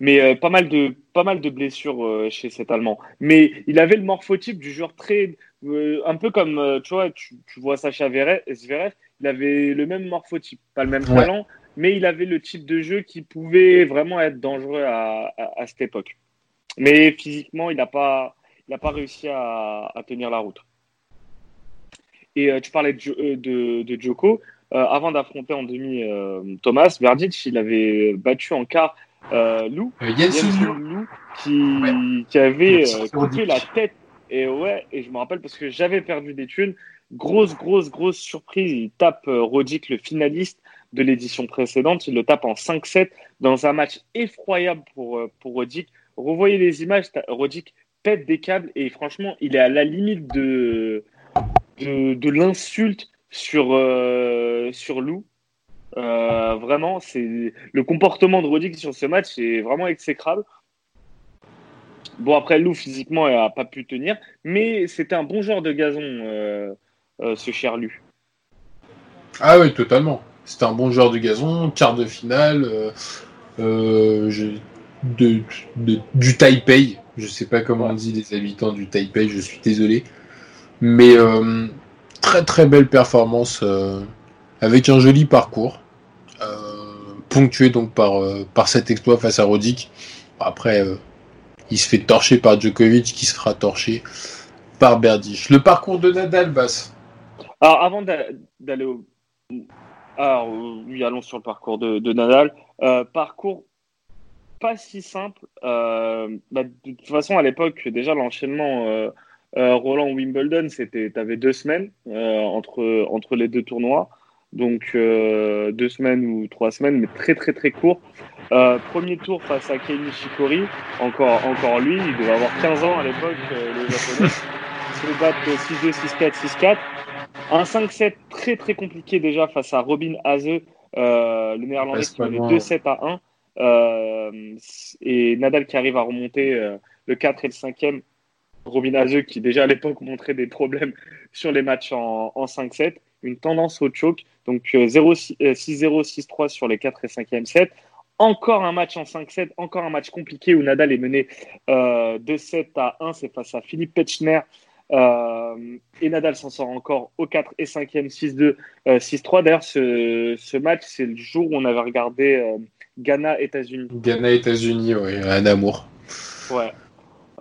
Mais euh, pas mal de pas mal de blessures euh, chez cet Allemand. Mais il avait le morphotype du joueur très euh, un peu comme tu vois tu, tu vois Sacha Zverev, Zverev, il avait le même morphotype, pas le même Ouais. talent, mais il avait le type de jeu qui pouvait vraiment être dangereux à, à, à cette époque. Mais physiquement, il n'a pas, il pas réussi à, à tenir la route. Et euh, tu parlais de, euh, de, de Djoko. Euh, avant d'affronter en demi euh, Thomas, Verdic, il avait battu en quart Lou, Lou, qui, qui avait coupé la tête. Et ouais, et je me rappelle parce que j'avais perdu des thunes. Grosse, grosse, grosse surprise. Il tape Rodic, le finaliste de l'édition précédente. Il le tape en 5-7 dans un match effroyable pour, euh, pour Rodic. Revoyez les images, Rodic pète des câbles et franchement, il est à la limite de, de, l'insulte sur, euh, sur Lou. Euh, vraiment, c'est le comportement de Rodic sur ce match est vraiment exécrable. Bon, après, Lou, physiquement, n'a pas pu tenir, mais c'était un bon genre de gazon, ce cher Lu. Ah oui, totalement. C'était un bon joueur de gazon, quart de finale, euh, euh, du Taipei. Je sais pas comment on dit les habitants du Taipei, je suis désolé. Mais euh, très très belle performance avec un joli parcours, ponctué donc par, cet exploit face à Rodic. Après, il se fait torcher par Djokovic qui se fera torcher par Berdych. Le parcours de Nadal, Bass. Alors, avant d'a- d'aller au. Alors, oui, allons sur le parcours de, de Nadal. Euh, parcours pas si simple. Euh, bah, de toute façon, à l'époque, déjà, l'enchaînement euh, euh, Roland-Wimbledon, c'était, t'avais deux semaines euh, entre, entre les deux tournois. Donc, euh, deux semaines ou trois semaines, mais très, très, très court. Premier tour face à Kei Nishikori. Encore, encore lui, il devait avoir 15 ans à l'époque, le japonais. Se battre 6-2, 6-4, 6-4. Un 5-7 très très compliqué déjà face à Robin Haze, euh, le néerlandais qui menait loin. 2-7 à 1. Euh, et Nadal qui arrive à remonter euh, le 4 et le 5e. Robin Haze qui déjà à l'époque montrait des problèmes sur les matchs en, en 5-7. Une tendance au choke. Donc euh, 0-6, euh, 6-0, 6-3 sur les 4 et 5e set. Encore un match en 5-7, encore un match compliqué où Nadal est mené euh, 2-7 à 1. C'est face à Philippe Petchner. Euh, et Nadal s'en sort encore au 4 et 5e, 6-2, euh, 6-3. D'ailleurs, ce, ce match, c'est le jour où on avait regardé euh, Ghana-États-Unis. Ghana, États-Unis, ouais, un amour. Ouais.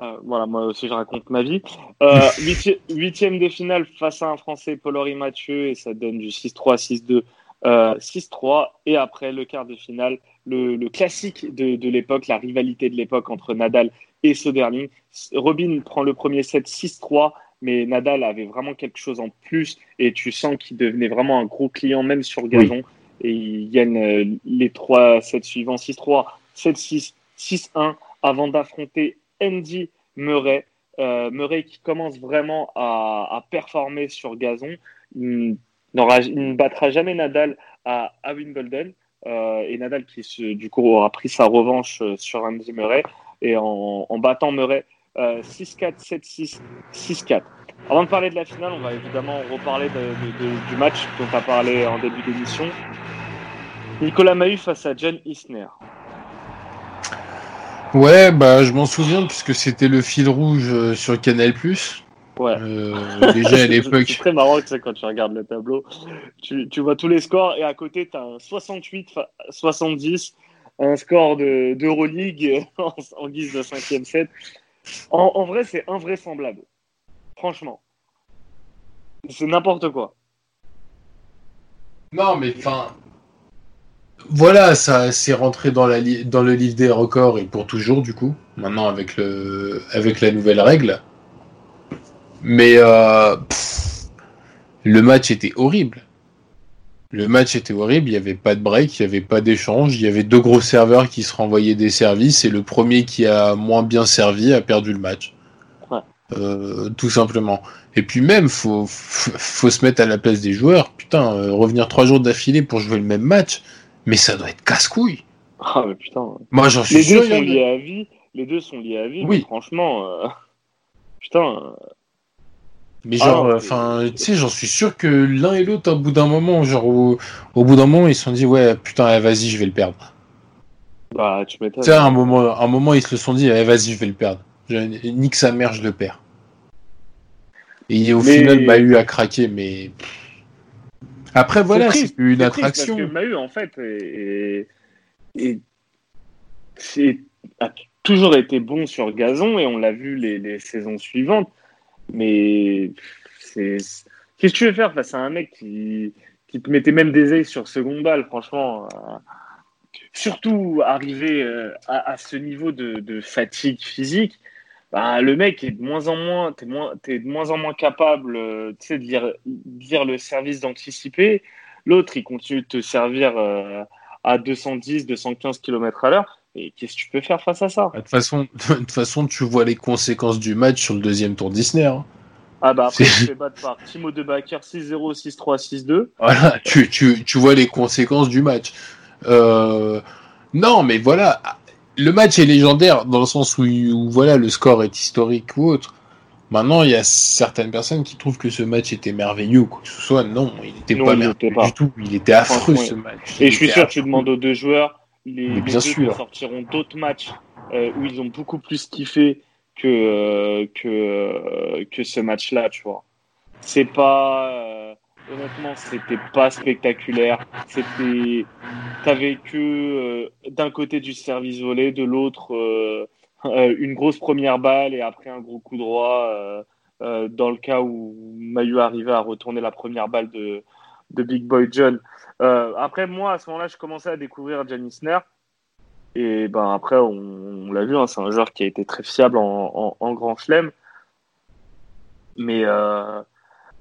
Euh, voilà, moi aussi, je raconte ma vie. Euh, huiti- huitième de finale face à un Français, Paul-Henri Mathieu, et ça donne du 6-3, 6-2, euh, 6-3. Et après, le quart de finale, le, le classique de, de l'époque, la rivalité de l'époque entre Nadal et Soderling. Robin prend le premier set 6-3, mais Nadal avait vraiment quelque chose en plus, et tu sens qu'il devenait vraiment un gros client, même sur gazon. Et il gagne euh, les trois sets suivants 6-3, 7-6, 6-1, avant d'affronter Andy Murray. Euh, Murray qui commence vraiment à, à performer sur gazon. Il, il ne battra jamais Nadal à, à Wimbledon. Euh, et Nadal qui, se- du coup, aura pris sa revanche sur Andy Murray. Et en, en battant Murray euh, 6-4, 7-6, 6-4. Avant de parler de la finale, on va évidemment reparler de- de- de- du match dont tu as parlé en début d'émission. Nicolas Mahut face à John Isner. Ouais, bah je m'en souviens puisque c'était le fil rouge euh, sur Canal+. Ouais. Euh, déjà à C'est l'époque. très marrant quand tu regardes le tableau. Tu, tu vois tous les scores et à côté, tu as un 68, fa- 70, un score de- d'Euroleague en, en guise de cinquième set. En, vrai, c'est invraisemblable. Franchement. C'est n'importe quoi. Non, mais enfin. Voilà, ça c'est rentré dans, la dans le livre des records et pour toujours, du coup, maintenant avec la nouvelle règle. Mais euh, le match était horrible. Le match était horrible, il n'y avait pas de break, il n'y avait pas d'échange, il y avait deux gros serveurs qui se renvoyaient des services et le premier qui a moins bien servi a perdu le match. Ouais. Euh, tout simplement. Et puis même, faut, faut se mettre à la place des joueurs. Putain, euh, revenir trois jours d'affilée pour jouer le même match, mais ça doit être casse-couille. Ah mais putain. Moi j'en suis les sûr. Deux sont liés à vie. Les deux sont liés à vie. Oui. franchement, euh... putain. Mais genre, enfin, tu sais, j'en suis sûr que l'un et l'autre, au bout d'un moment, genre, au, au bout d'un moment, ils se sont dit, ouais, putain, eh, vas-y, je vais le perdre. Bah, tu m'étonnes. Tu sais, à un moment, un moment, ils se le sont dit, eh, vas-y, je vais le perdre. Je, nique sa mère, je le perds. Et au mais... final, Mahu a craqué, mais. Après, voilà, c'est une attraction. Parce que Mahu, en fait, est, est, est, a toujours été bon sur gazon et on l'a vu les, les saisons suivantes. Mais. Qu'est-ce que tu veux faire face à un mec qui, qui te mettait même des ailes sur seconde balle, franchement euh... Surtout arriver euh, à, ce niveau de, fatigue physique, bah, le mec est de moins en moins, t'es moins, es de moins en moins capable, euh, de lire, lire le service d'anticiper. L'autre, il continue de te servir à 210, 215 km à l'heure. Et qu'est-ce que tu peux faire face à ça? De toute façon, de toute façon, tu vois les conséquences du match sur le deuxième tour Disney. Hein. Ah bah après, tu fais battre par Timo De Backer 6-0, 6-3, 6-2. Voilà, tu, tu, tu, vois les conséquences du match. Euh... Non, mais voilà, le match est légendaire dans le sens où, où, voilà, le score est historique ou autre. Maintenant, il y a certaines personnes qui trouvent que ce match était merveilleux ou quoi que ce soit. Non, il n'était pas merveilleux du tout. Il était affreux ce match. Et je suis sûr que tu demandes aux deux joueurs les, les bien deux sûr. sortiront d'autres matchs euh, où ils ont beaucoup plus kiffé que euh, que euh, que ce match-là, tu vois. C'est pas euh, honnêtement, c'était pas spectaculaire. C'était t'avais que d'un côté du service volé, de l'autre une grosse première balle et après un gros coup droit. dans le cas où Mayu arrivait à retourner la première balle de de Big Boy John. Euh, après, moi, à ce moment-là, je commençais à découvrir Giannis Sner. Et ben après, on, l'a vu, hein, c'est un joueur qui a été très fiable en, grand chelem. Mais, euh,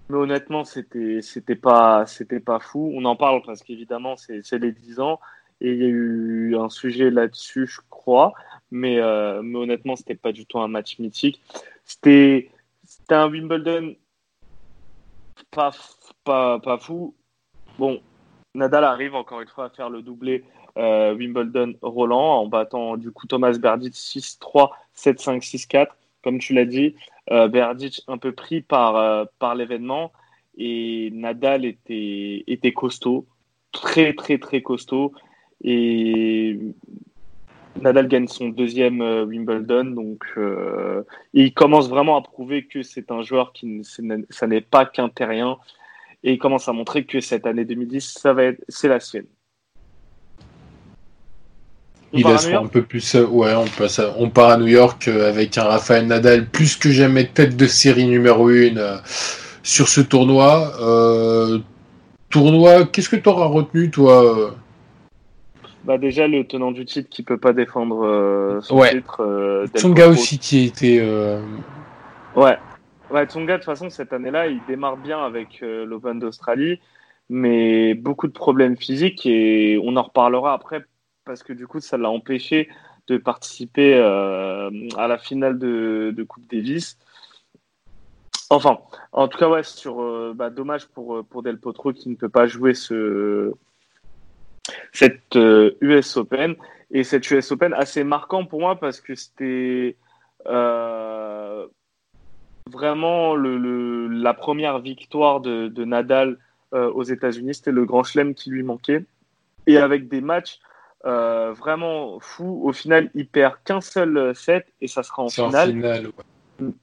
mais honnêtement, c'était pas pas fou. On en parle parce qu'évidemment, c'est les 10 ans et il y a eu un sujet là-dessus, je crois. Mais, euh, mais honnêtement, c'était pas du tout un match mythique. C'était un Wimbledon pas pas pas fou Bon, Nadal arrive encore une fois à faire le doublé euh, Wimbledon-Roland en battant du coup Thomas Berdych 6-3, 7-5, 6-4. Comme tu l'as dit, euh, Berdych un peu pris par, euh, par l'événement et Nadal était, était costaud, très très très costaud. Et Nadal gagne son deuxième euh, Wimbledon, donc il commence vraiment à prouver que c'est un joueur qui ça n'est pas qu'un terrien et il commence à montrer que cette année 2010, ça va être, c'est la sienne. On il laisse un peu plus, ouais, on passe, à, on part à New York euh, avec un Rafael Nadal plus que jamais tête de série numéro 1 euh, sur ce tournoi. Euh, tournoi, qu'est-ce que tu auras retenu, toi bah déjà le tenant du titre qui peut pas défendre euh, son ouais. titre. Euh, Tsonga aussi qui était. Euh... Ouais, Ouais, Tsonga, de toute façon, cette année-là, il démarre bien avec euh, l'Open d'Australie, mais beaucoup de problèmes physiques et on en reparlera après parce que du coup, ça l'a empêché de participer euh, à la finale de, Coupe Davis. Enfin, en tout cas, ouais, sur euh, bah, dommage pour, pour Del Potro qui ne peut pas jouer ce, cette US Open. Et cette US Open assez marquant pour moi parce que c'était vraiment le, le, la première victoire de, de Nadal euh, aux États-Unis. C'était le grand chelem qui lui manquait. Et avec des matchs euh, vraiment fous, au final, il perd qu'un seul set et ça sera en finale. En finale ouais.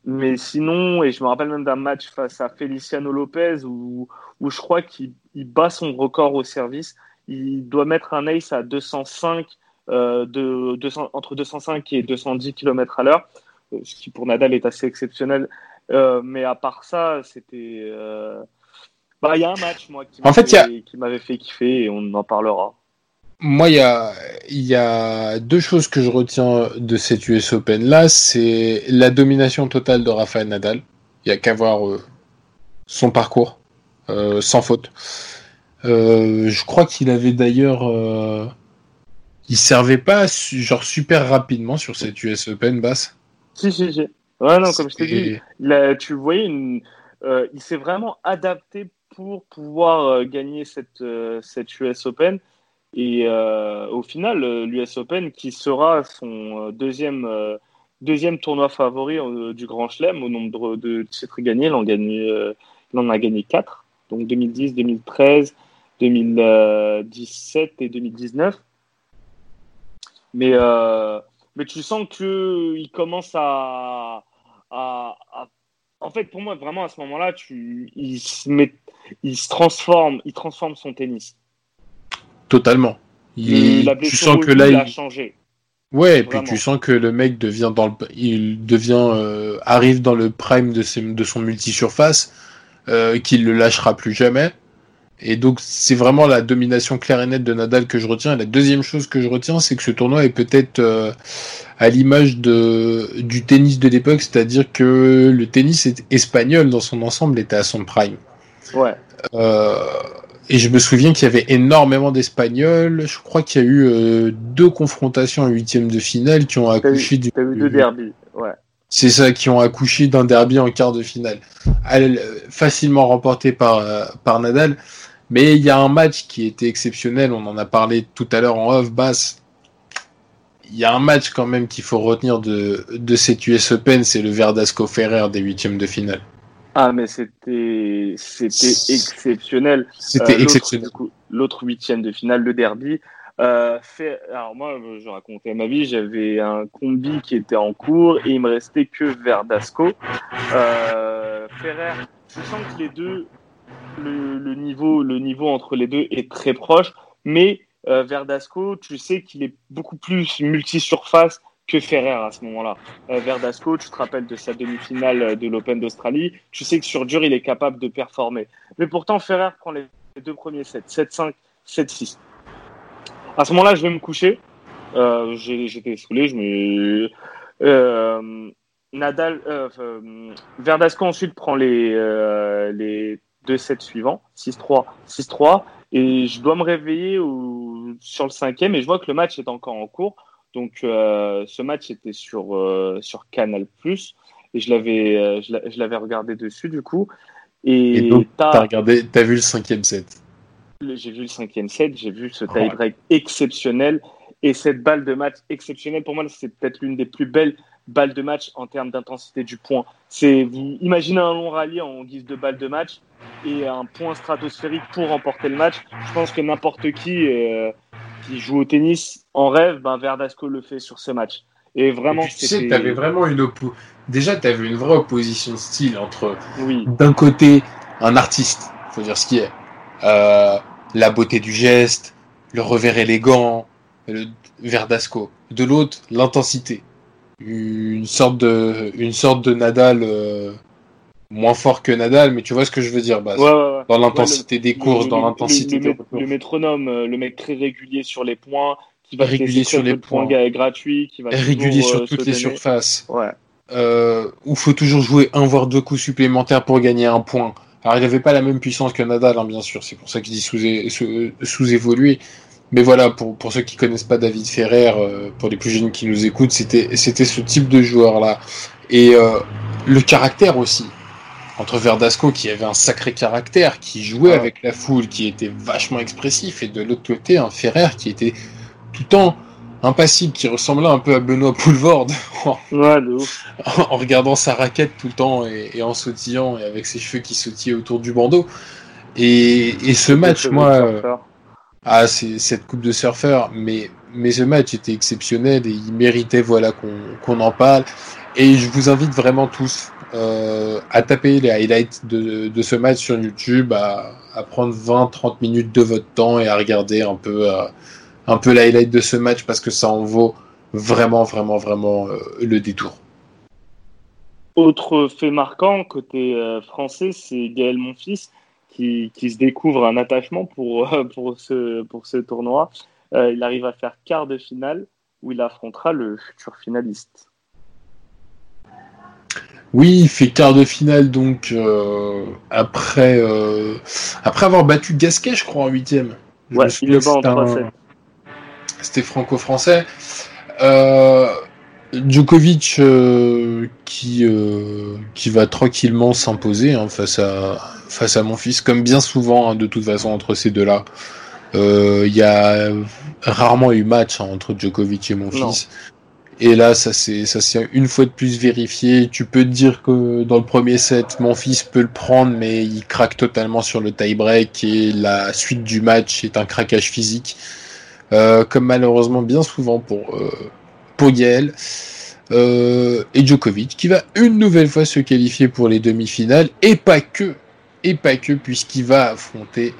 Mais sinon, et je me rappelle même d'un match face à Feliciano Lopez où, où je crois qu'il bat son record au service. Il doit mettre un ace à 205, euh, de, 200, entre 205 et 210 km à l'heure, ce qui pour Nadal est assez exceptionnel. Euh, mais à part ça, c'était. Euh, Bah, il y a un match, moi, qui En fait, a- m'avait qui m'avait fait kiffer et on en parlera. Moi, il y a, il y a deux choses que je retiens de cette US Open là, c'est la domination totale de Rafael Nadal. Il y a qu'à voir euh, son parcours, sans faute. Je crois qu'il avait d'ailleurs, il servait pas genre super rapidement sur cette US Open basse. Si, si, si. Ouais, non, comme je t'ai dit, a- tu voyais, une, euh, il s'est vraiment adapté pour pouvoir euh, gagner cette, euh, cette US Open. Et au final, l'US Open, qui sera son deuxième, deuxième tournoi favori du Grand Chelem au nombre de titres gagnés, il en, gagne, il en a gagné 4, donc 2010, 2013, 2017 et 2019. Mais, mais tu sens qu'il commence à, à, à- En fait, pour moi, vraiment, à ce moment-là, tu... il, se met... il se transforme, il transforme son tennis. Totalement. Il- la tu sens que là, il, changé. Ouais, et puis tu sens que le mec devient dans le, il devient, euh, arrive dans le prime de, ses- de son multi-surface, euh, qu'il le lâchera plus jamais. Et donc, c'est vraiment la domination claire et nette de Nadal que je retiens. Et la deuxième chose que je retiens, c'est que ce tournoi est peut-être euh, à l'image de, du tennis de l'époque, c'est-à-dire que le tennis est- espagnol dans son ensemble était à son prime. Ouais. Euh, et je me souviens qu'il y avait énormément d'Espagnols. Je crois qu'il y a eu euh, deux confrontations en huitième de finale qui ont accouché du. t'as eu deux derbies. Ouais. C'est ça, qui ont accouché d'un derby en quart de finale. Facilement remporté par, euh, par Nadal. Mais il y a un match qui était exceptionnel. On en a parlé tout à l'heure en off basse. Il y a un match quand même qu'il faut retenir de, de cette US Open, c'est le Verdasco Ferrer des huitièmes de finale. Ah, mais c'était, c'était exceptionnel. C'était Euh, exceptionnel. L'autre huitième de finale, le derby. Euh, fait, alors moi, je racontais ma vie, j'avais un combi qui était en cours et il me restait que Verdasco. Euh, Ferrer, je sens que les deux, le, niveau, le niveau entre les deux est très proche, mais euh, Verdasco, tu sais qu'il est beaucoup plus multi-surface que Ferrer à ce moment-là. Euh, Verdasco, tu te rappelles de sa demi-finale de l'Open d'Australie, tu sais que sur dur, il est capable de performer. Mais pourtant, Ferrer prend les deux premiers sets, 7-5, 7-6. À ce moment-là, je vais me coucher. Euh, J'étais saoulé, je me... Euh, Nadal, Verdasco ensuite prend les, les deux sets suivants, 6-3, 6-3, et je dois me réveiller au- sur le cinquième et je vois que le match est encore en cours. Donc euh, ce match était sur, euh, sur Canal+, et je l'avais euh, je l'a- je l'avais regardé dessus du coup. Et, Et donc, t'as- t'as regardé, t'as vu le cinquième set? j'ai vu le cinquième set, j'ai vu ce Oh. tie-break exceptionnel et cette balle de match exceptionnelle. Pour moi, c'est peut-être l'une des plus belles balles de match en termes d'intensité du point. C'est vous imaginez un long rallye en guise de balle de match et un point stratosphérique pour remporter le match. Je pense que n'importe qui euh, qui joue au tennis en rêve, ben Verdasco le fait sur ce match. Et vraiment, Et tu sais, t'avais vraiment une oppo... Déjà, t'avais une vraie opposition de style entre, oui, d'un côté, un artiste, faut dire ce qui est, euh, la beauté du geste, le revers élégant, le Verdasco. De l'autre, l'intensité. Une sorte de, une sorte de Nadal, euh, moins fort que Nadal, mais tu vois ce que je veux dire, Bas. Ouais, ouais, ouais. Dans l'intensité des courses, le- dans l'intensité le, des le, le métronome, euh, le mec très régulier sur les points, qui va Régulier sur les points points. gratuits, qui va régulier sur euh, toutes les surfaces. Euh, où faut toujours jouer un voire deux coups supplémentaires pour gagner un point. Alors il n'avait pas la même puissance que Nadal, hein, bien sûr, c'est pour ça qu'il dit sous- sous- sous-évolué. Mais voilà, pour, pour ceux qui connaissent pas David Ferrer, euh, pour les plus jeunes qui nous écoutent, c'était c'était ce type de joueur-là. Et euh, le caractère aussi. Entre Verdasco, qui avait un sacré caractère, qui jouait Ouais. avec la foule, qui était vachement expressif, et de l'autre côté, un Ferrer qui était tout le temps impassible, qui ressemblait un peu à Benoît Poulvorde Ouais, de ouf. en regardant sa raquette tout le temps et, et en sautillant et avec ses cheveux qui sautillaient autour du bandeau. Et, et ce match, moi, euh, ah, c'est cette coupe de surfeur, mais, mais ce match était exceptionnel et il méritait voilà qu'on en parle. Et je vous invite vraiment tous euh, à taper les highlights de, de ce match sur YouTube, à, à prendre 20-30 minutes de votre temps et à regarder un peu, euh, un peu de ce match parce que ça en vaut vraiment, vraiment, vraiment euh, le détour. Autre fait marquant côté euh, français, c'est Gaël Monfils. Qui, qui, se découvre un attachement pour, pour, ce, pour ce tournoi. Euh, il arrive à faire quart de finale où il affrontera le futur finaliste. Oui, il fait quart de finale donc euh, après, euh, après avoir battu Gasquet, je crois, en huitième. Ouais, il le bat en 3 C'était franco-français. Djokovic qui, qui va tranquillement s'imposer hein, face, à, face à mon fils, comme bien souvent hein, de toute façon entre ces deux-là. Il y a rarement eu match hein, entre Djokovic et mon fils. Et là, ça c'est une fois de plus vérifié. Tu peux te dire que dans le premier set, mon fils peut le prendre, mais il craque totalement sur le tie-break et la suite du match est un craquage physique, euh, comme malheureusement bien souvent pour Gaël. Euh, et Djokovic qui va une nouvelle fois se qualifier pour les demi-finales et pas que et pas que puisqu'il va affronter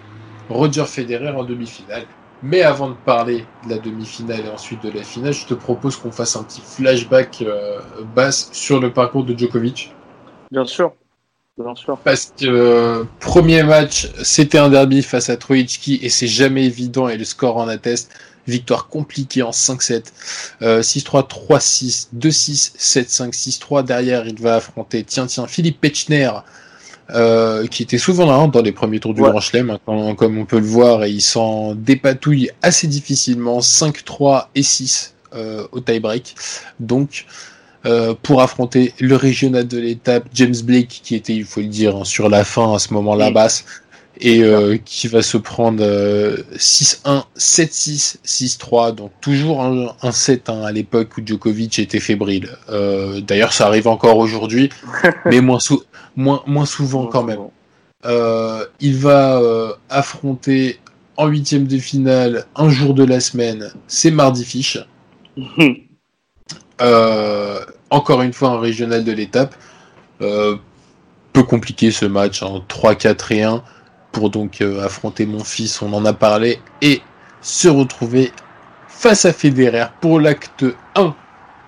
Roger Federer en demi-finale. Mais avant de parler de la demi-finale et ensuite de la finale, je te propose qu'on fasse un petit flashback euh, basse sur le parcours de Djokovic. Bien sûr. Bien sûr. Parce que euh, premier match, c'était un derby face à Troitsky et c'est jamais évident et le score en atteste. Victoire compliquée en 5-7. 6-3, 3-6, 2-6, 7-5, 6-3. Derrière, il va affronter, tiens, tiens, Philippe Pechner, euh, qui était souvent là hein, dans les premiers tours du Grand Chelem, hein, comme on peut le voir, et il s'en dépatouille assez difficilement, 5-3 et 6 euh, au tie-break. Donc, euh, pour affronter le régional de l'étape, James Blake, qui était, il faut le dire, hein, sur la fin à ce moment-là basse, et euh, qui va se prendre 6-1, 7-6, 6-3, donc toujours un, un 7 hein, à l'époque où Djokovic était fébrile. Euh, D'ailleurs, ça arrive encore aujourd'hui, mais moins, sou moins, moins souvent quand même. Euh, il va affronter en huitième de finale un jour de la semaine, c'est Mardi Fish. Euh, encore une fois un régional de l'étape. peu compliqué ce match, hein, 3-4 et 1 pour donc euh, affronter mon fils, on en a parlé, et se retrouver face à Federer pour l'acte 1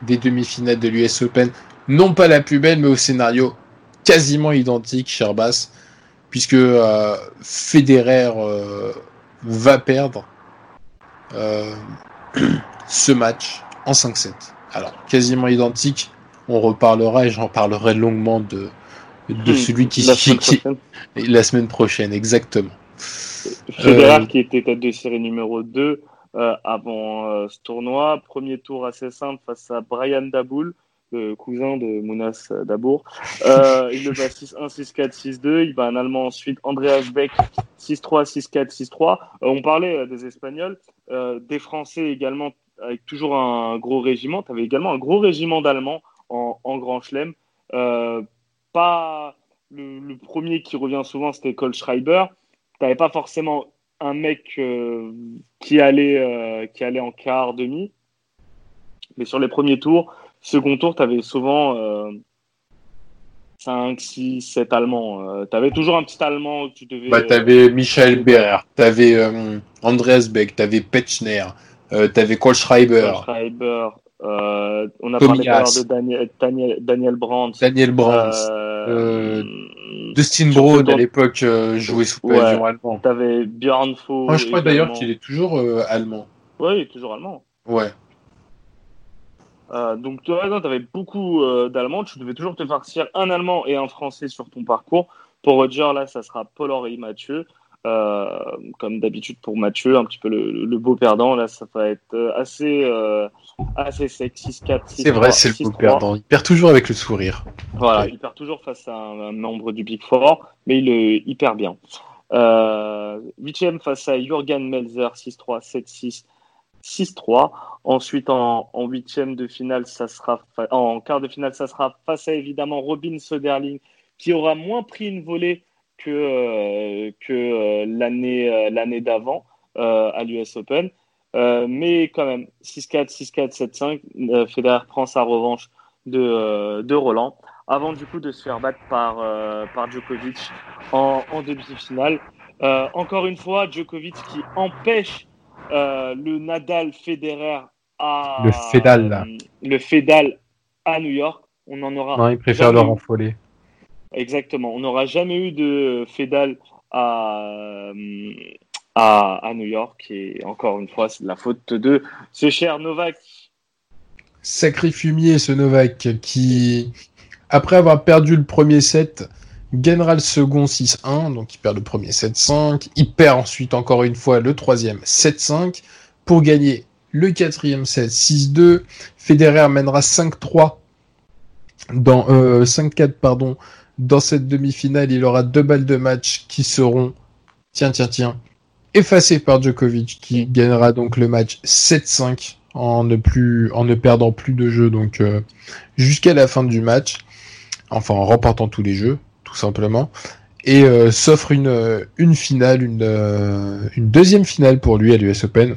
des demi-finales de l'US Open. Non pas la plus belle, mais au scénario quasiment identique, cher Bass, puisque euh, Federer euh, va perdre euh, ce match en 5-7. Alors, quasiment identique, on reparlera et j'en parlerai longuement de, de celui qui, la semaine, qui, la semaine prochaine, exactement. Federer euh... qui était tête de série numéro 2 euh, avant euh, ce tournoi. Premier tour assez simple face à Brian Daboul, le cousin de Mounas Dabour. Il le bat 6-1, 6-4, 6-2. Il bat un Allemand ensuite, Andreas Beck, 6-3, 6-4, 6-3. on parlait des Espagnols, des Français également, avec toujours un gros régiment. Tu avais également un gros régiment d'Allemands en, en Grand Chelem. Euh, pas le, le, premier qui revient souvent, c'était Cole Schreiber. Tu n'avais pas forcément un mec euh, qui, allait, euh, qui allait en quart, demi. Mais sur les premiers tours, second tour, tu avais souvent euh, 5, 6, 7 Allemands. tu avais toujours un petit Allemand tu devais. Bah, tu avais Michael Berer, tu avais euh, Andreas Beck, tu avais Petschner, tu avais Schreiber. Euh, on a parlé de Daniel, Daniel, Daniel Brandt. Daniel Brandt. Euh, Dustin Brown à l'époque euh, jouait sous pavillon ouais, allemand. T'avais Björn Fo. Moi, je crois d'ailleurs qu'il est toujours euh, allemand. Ouais, il est toujours allemand. Ouais. Euh, donc, tu avais beaucoup d'Allemands. Tu devais toujours te farcir un Allemand et un Français sur ton parcours. Pour Roger, là, ça sera Paul-Henri Mathieu. Euh, comme d'habitude pour Mathieu, un petit peu le, le, beau perdant. Là, ça va être assez, euh, assez sec. 6-4, C'est vrai, c'est le beau perdant. Il perd toujours avec le sourire. Voilà, okay. il perd toujours face à un, un, membre du Big Four, mais il, il perd bien. Euh, huitième face à Jürgen Melzer, 6-3, 7-6, 6-3. Ensuite, en, en huitième de finale, ça sera en quart de finale, ça sera face à évidemment Robin Söderling, qui aura moins pris une volée que, euh, que euh, l'année euh, l'année d'avant à l'US Open. mais quand même, 6-4, 6-4, 7-5, Federer prend sa revanche de, de Roland avant du coup de se faire battre par, par Djokovic en, en demi-finale. encore une fois, Djokovic qui empêche le Nadal Federer à le Fedal le Fedal à New York. On en aura. Non, il préfère le renfoler. Exactement. On n'aura jamais eu de Fédal à, à, à, New York. Et encore une fois, c'est de la faute de ce cher Novak. Sacré fumier, ce Novak, qui, après avoir perdu le premier set, gagnera le second 6-1, donc il perd le premier 7-5. Il perd ensuite encore une fois le troisième 7-5 pour gagner le quatrième set 6-2. Federer mènera 5-3 dans euh, 5-4 pardon dans cette demi-finale. Il aura deux balles de match qui seront tiens tiens tiens effacées par Djokovic qui gagnera donc le match 7-5 en ne perdant plus de jeux donc euh, jusqu'à la fin du match. Enfin en remportant tous les jeux tout simplement et euh, s'offre une une finale une euh, une deuxième finale pour lui à l'US Open.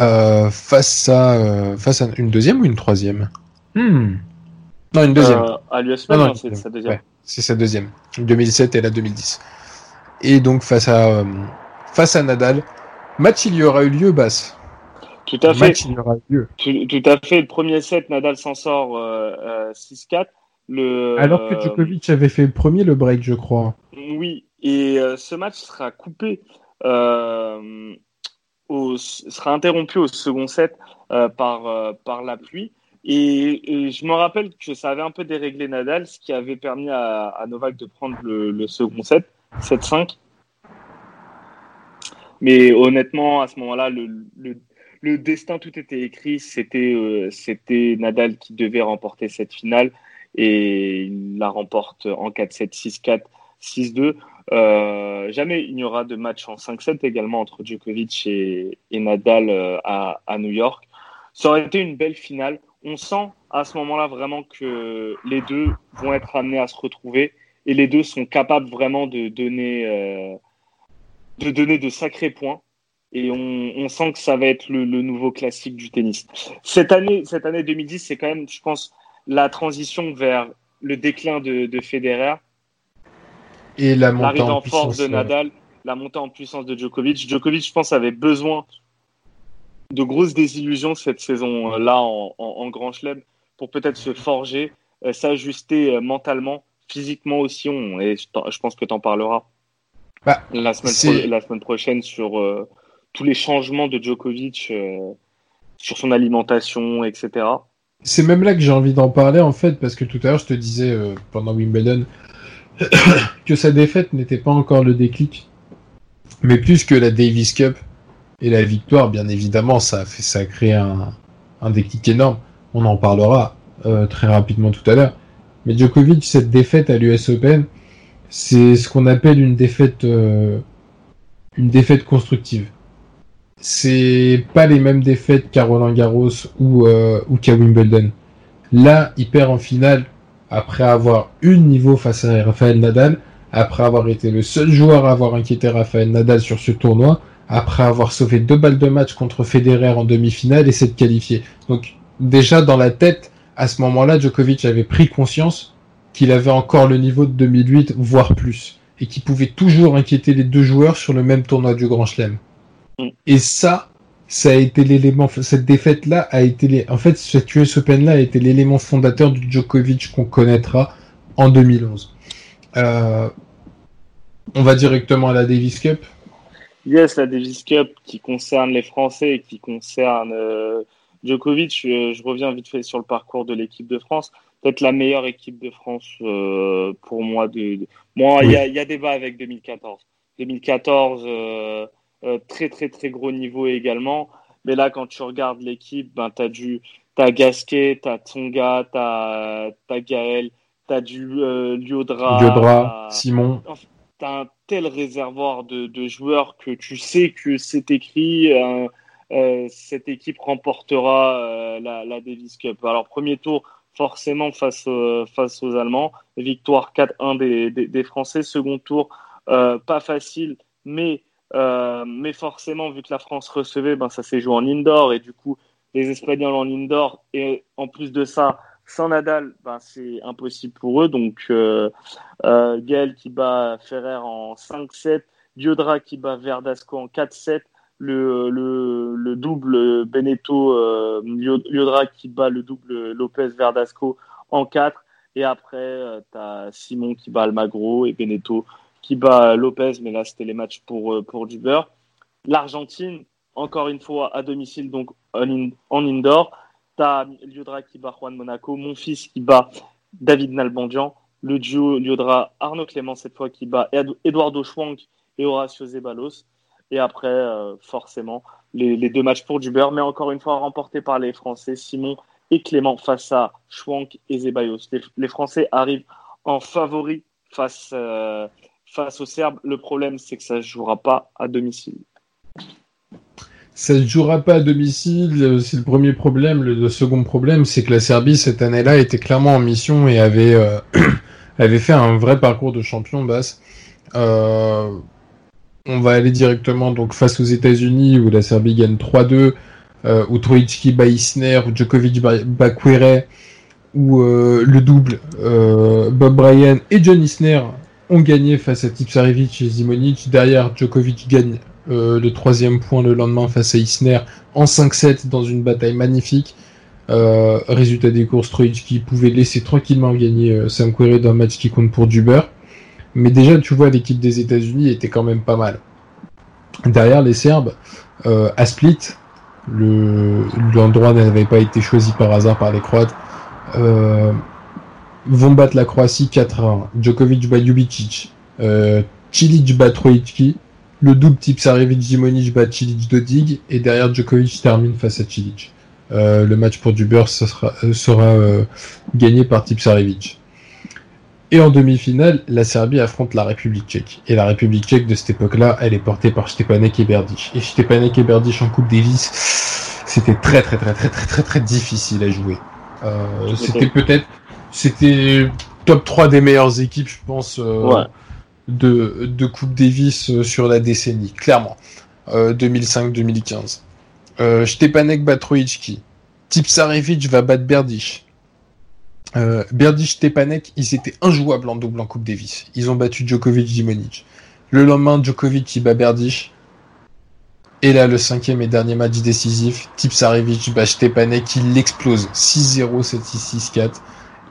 Euh, face à euh, face à une deuxième ou une troisième? Hmm. Non, une deuxième. Euh, à l'US Non, non, Open, c'est sa deuxième. Ouais, c'est sa deuxième. 2007 et la 2010. Et donc face à euh, face à Nadal, match il y aura eu lieu, Basse. Tout à fait. Match il y aura eu lieu. Tout, tout à fait. Le premier set, Nadal s'en sort euh, euh, 6-4. Le, Alors que euh, Djokovic avait fait le premier le break, je crois. Oui, et euh, ce match sera coupé, euh, au, sera interrompu au second set euh, par, euh, par la pluie. Et, je me rappelle que ça avait un peu déréglé Nadal, ce qui avait permis à, Novak de prendre le, second set, 7-5. Mais honnêtement, à ce moment-là, le, destin, tout était écrit. C'était euh, Nadal qui devait remporter cette finale et il la remporte en 4-7, 6-4, 6-2. Euh, jamais il n'y aura de match en 5-7 également entre Djokovic et, Nadal euh, à, New York. Ça aurait été une belle finale. On sent à ce moment-là vraiment que les deux vont être amenés à se retrouver et les deux sont capables vraiment de donner, euh, de, donner de sacrés points. Et on, on sent que ça va être le, le, nouveau classique du tennis. Cette année, cette année 2010, c'est quand même, je pense, la transition vers le déclin de, de Federer et la montée en, en force de Nadal, la montée en puissance de Djokovic. Djokovic, je pense, avait besoin de grosses désillusions cette saison-là en, en, en, Grand Chelem pour peut-être se forger, euh, s'ajuster euh, mentalement, physiquement aussi. On, et je, je pense que tu en parleras bah, la, semaine pro, la semaine prochaine sur euh, tous les changements de Djokovic, euh, sur son alimentation, etc. C'est même là que j'ai envie d'en parler en fait, parce que tout à l'heure je te disais pendant Wimbledon que sa défaite n'était pas encore le déclic, mais plus que la Davis Cup et la victoire, bien évidemment, ça a, créé un, déclic énorme. On en parlera euh, très rapidement tout à l'heure. Mais Djokovic, cette défaite à l'US Open, c'est ce qu'on appelle une défaite, euh, une défaite constructive. C'est pas les mêmes défaites qu'à Roland Garros ou, euh, ou qu'à Wimbledon. Là, il perd en finale après avoir eu niveau face à Rafael Nadal, après avoir été le seul joueur à avoir inquiété Rafael Nadal sur ce tournoi, après avoir sauvé deux balles de match contre Federer en demi-finale et s'être qualifié. Donc déjà dans la tête, à ce moment-là, Djokovic avait pris conscience qu'il avait encore le niveau de 2008, voire plus, et qu'il pouvait toujours inquiéter les deux joueurs sur le même tournoi du Grand Chelem. Et ça, ça a été l'élément, cette défaite-là a été, les, en fait, cette US Open-là a été l'élément fondateur du Djokovic qu'on connaîtra en 2011. Euh, on va directement à la Davis Cup. Yes, la Davis Cup qui concerne les Français et qui concerne euh, Djokovic. Je, je, reviens vite fait sur le parcours de l'équipe de France. Peut-être la meilleure équipe de France euh, pour moi. De, de... Moi, il oui. y, a, y, a, débat avec 2014. 2014, euh, très très très gros niveau également. Mais là, quand tu regardes l'équipe, ben t'as du, t'as Gasquet, t'as Tsonga, t'as as Gaël, t'as du euh, Liodra, Liodra Simon. Un tel réservoir de, joueurs que tu sais que c'est écrit. Euh, euh, cette équipe remportera euh, la, Davis Cup. Alors premier tour forcément face aux Allemands, victoire 4-1 des, des, Français. Second tour pas facile, mais mais forcément, vu que la France recevait, ben, ça s'est joué en indoor et du coup, les Espagnols en indoor et en plus de ça, sans Nadal, ben, c'est impossible pour eux. Donc, euh, euh, Gaël qui bat Ferrer en 5-7, Diodra qui bat Verdasco en 4-7, le, le, le, double Beneteau euh, qui bat le double Lopez Verdasco en 4. Et après, tu as Simon qui bat Almagro et Beneteau qui bat Lopez, mais là c'était les matchs pour, pour. L'Argentine, encore une fois à domicile, donc en, en indoor. T'as Liodra qui bat Juan Monaco, mon fils qui bat David Nalbandian, le duo Liodra Arnaud Clément cette fois qui bat Eduardo Schwank et Horacio Zeballos. Et après, euh, forcément, les, deux matchs pour du beurre, mais encore une fois remportés par les Français, Simon et Clément face à Schwank et Zeballos. Les, Français arrivent en favori face, euh, face aux Serbes. Le problème, c'est que ça ne jouera pas à domicile. Ça ne jouera pas à domicile, euh, c'est le premier problème. Le, second problème, c'est que la Serbie, cette année-là, était clairement en mission et avait, euh, avait fait un vrai parcours de champion basse. Euh, on va aller directement donc face aux États-Unis où la Serbie gagne 3-2, où Troitsky bat Isner, où Djokovic bat Quere, où le double Bob Bryan et John Isner ont gagné face à Tipsarevic et Zimonic. Derrière, Djokovic gagne euh, le troisième point le lendemain face à Isner en 5-7 dans une bataille magnifique. Euh, résultat des courses, qui pouvait laisser tranquillement gagner euh, Sam Querrey d'un match qui compte pour du beurre. Mais déjà, tu vois, l'équipe des États-Unis était quand même pas mal. Derrière, les Serbes, à Split, l'endroit n'avait pas été choisi par hasard par les Croates, vont battre la Croatie 4-1. Djokovic bat Jubicic, Cilic bat Troitsky, le double type Sarevic Jimonic bat Cilic Dodig et derrière Djokovic termine face à Cilic. Euh, le match pour du beurre sera, euh, sera euh, gagné par type Sarevic. Et en demi-finale, la Serbie affronte la République tchèque. Et la République tchèque de cette époque-là, elle est portée par Stepanek et. Et Stepanek et Berdic en Coupe Davis, c'était très très très très très très très difficile à jouer. c'était peut-être, c'était top 3 des meilleures équipes, je pense. Ouais de, Coupe Davis euh, sur la décennie, clairement. 2005-2015. Euh, Stepanek euh, bat Troitsky. Tipsarevic va battre Berdych. Euh, Berdych, Stepanek, ils étaient injouables en double en Coupe Davis. Ils ont battu Djokovic, Dimonic. Le lendemain, Djokovic, il bat Berdych. Et là, le cinquième et dernier match décisif, Tipsarevic bat Stepanek, il l'explose 6-0, 7-6, 6-4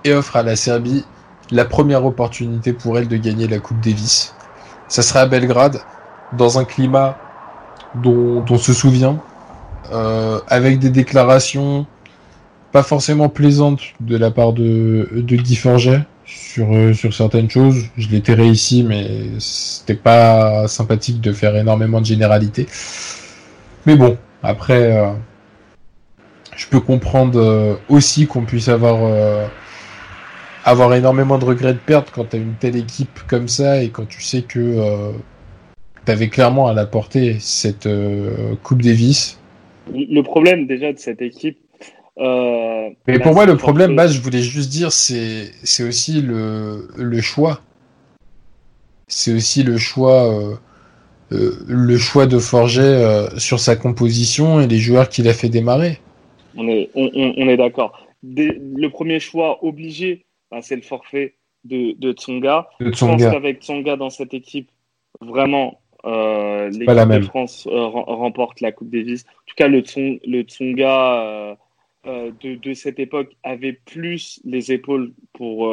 et offre à la Serbie la première opportunité pour elle de gagner la Coupe Davis. Ça sera à Belgrade, dans un climat dont on se souvient, euh, avec des déclarations pas forcément plaisantes de la part de, Guy Forget sur, euh, sur certaines choses. Je l'ai terré ici, mais c'était pas sympathique de faire énormément de généralité. Mais bon, après, euh, je peux comprendre aussi qu'on puisse avoir avoir énormément de regrets de perdre quand tu as une telle équipe comme ça et quand tu sais que euh, tu avais clairement à la portée cette euh, Coupe Davis. Le problème déjà de cette équipe. Euh, Mais pour moi, le problème, bah, je voulais juste dire, c'est aussi le, le choix. C'est aussi le choix, euh, le choix de Forget sur sa composition et les joueurs qu'il a fait démarrer. On est, on, on est d'accord. Le premier choix obligé, c'est le forfait de, de Tsonga. Je pense qu'avec Tsonga dans cette équipe, vraiment, euh, l'équipe de France euh, remporte la Coupe Davis. En tout cas, le, le Tsonga euh, de, de, cette époque avait plus les épaules pour,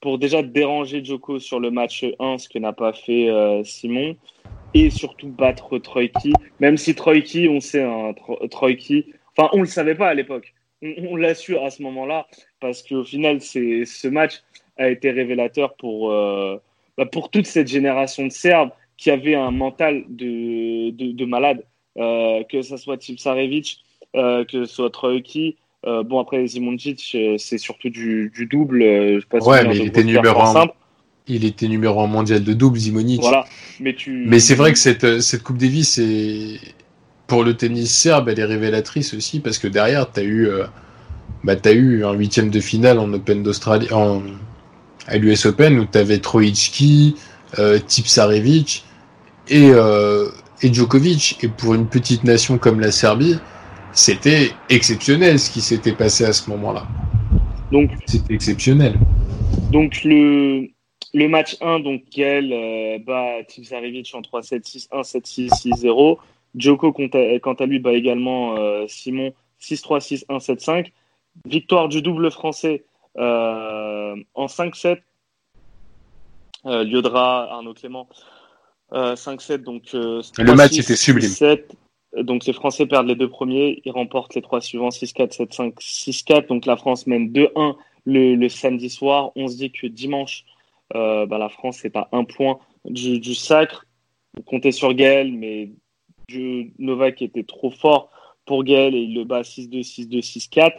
pour déjà déranger Joko sur le match 1, ce que n'a pas fait Simon, et surtout battre Troïki. Même si Troïki, on sait, un hein, enfin, on ne le savait pas à l'époque on, l'a su à ce moment-là parce qu'au final, ce match a été révélateur pour, euh, bah, pour toute cette génération de Serbes qui avait un mental de, de, malade, euh, que ce soit Tipsarevic, euh, que ce soit Troiki. bon, après, Zimonjic, c'est surtout du, double. ouais, mais il était, numéro un, il était numéro un mondial de double, Zimonic. Voilà. Mais, tu... mais c'est vrai que cette, cette Coupe Davis est pour le tennis serbe, elle est révélatrice aussi parce que derrière, tu as eu, euh, bah, as eu un huitième de finale en Open d'Australie, en, à l'US Open où tu avais Troitsky, euh, Tipsarevic et, euh, et Djokovic. Et pour une petite nation comme la Serbie, c'était exceptionnel ce qui s'était passé à ce moment-là. Donc, c'était exceptionnel. Donc, le, le match 1, donc, Gaël euh, bat Tipsarevic en 3-7, 6-1, 7-6, 6-0. Joko, quant à lui, bat également euh, Simon 6-3, 6-1, 7-5. Victoire du double français euh, en 5-7 Euh, Liodra, Arnaud Clément, 5-7. Donc, le match était sublime. 7, donc les Français perdent les deux premiers, ils remportent les trois suivants 6-4, 7-5, 6-4. Donc la France mène 2-1 le, samedi soir. On se dit que dimanche, euh, bah, la France est à un point du, du sacre. Comptez sur Gaël, mais Novak était trop fort pour Gaël et il le bat 6-2, 6-2, 6-4.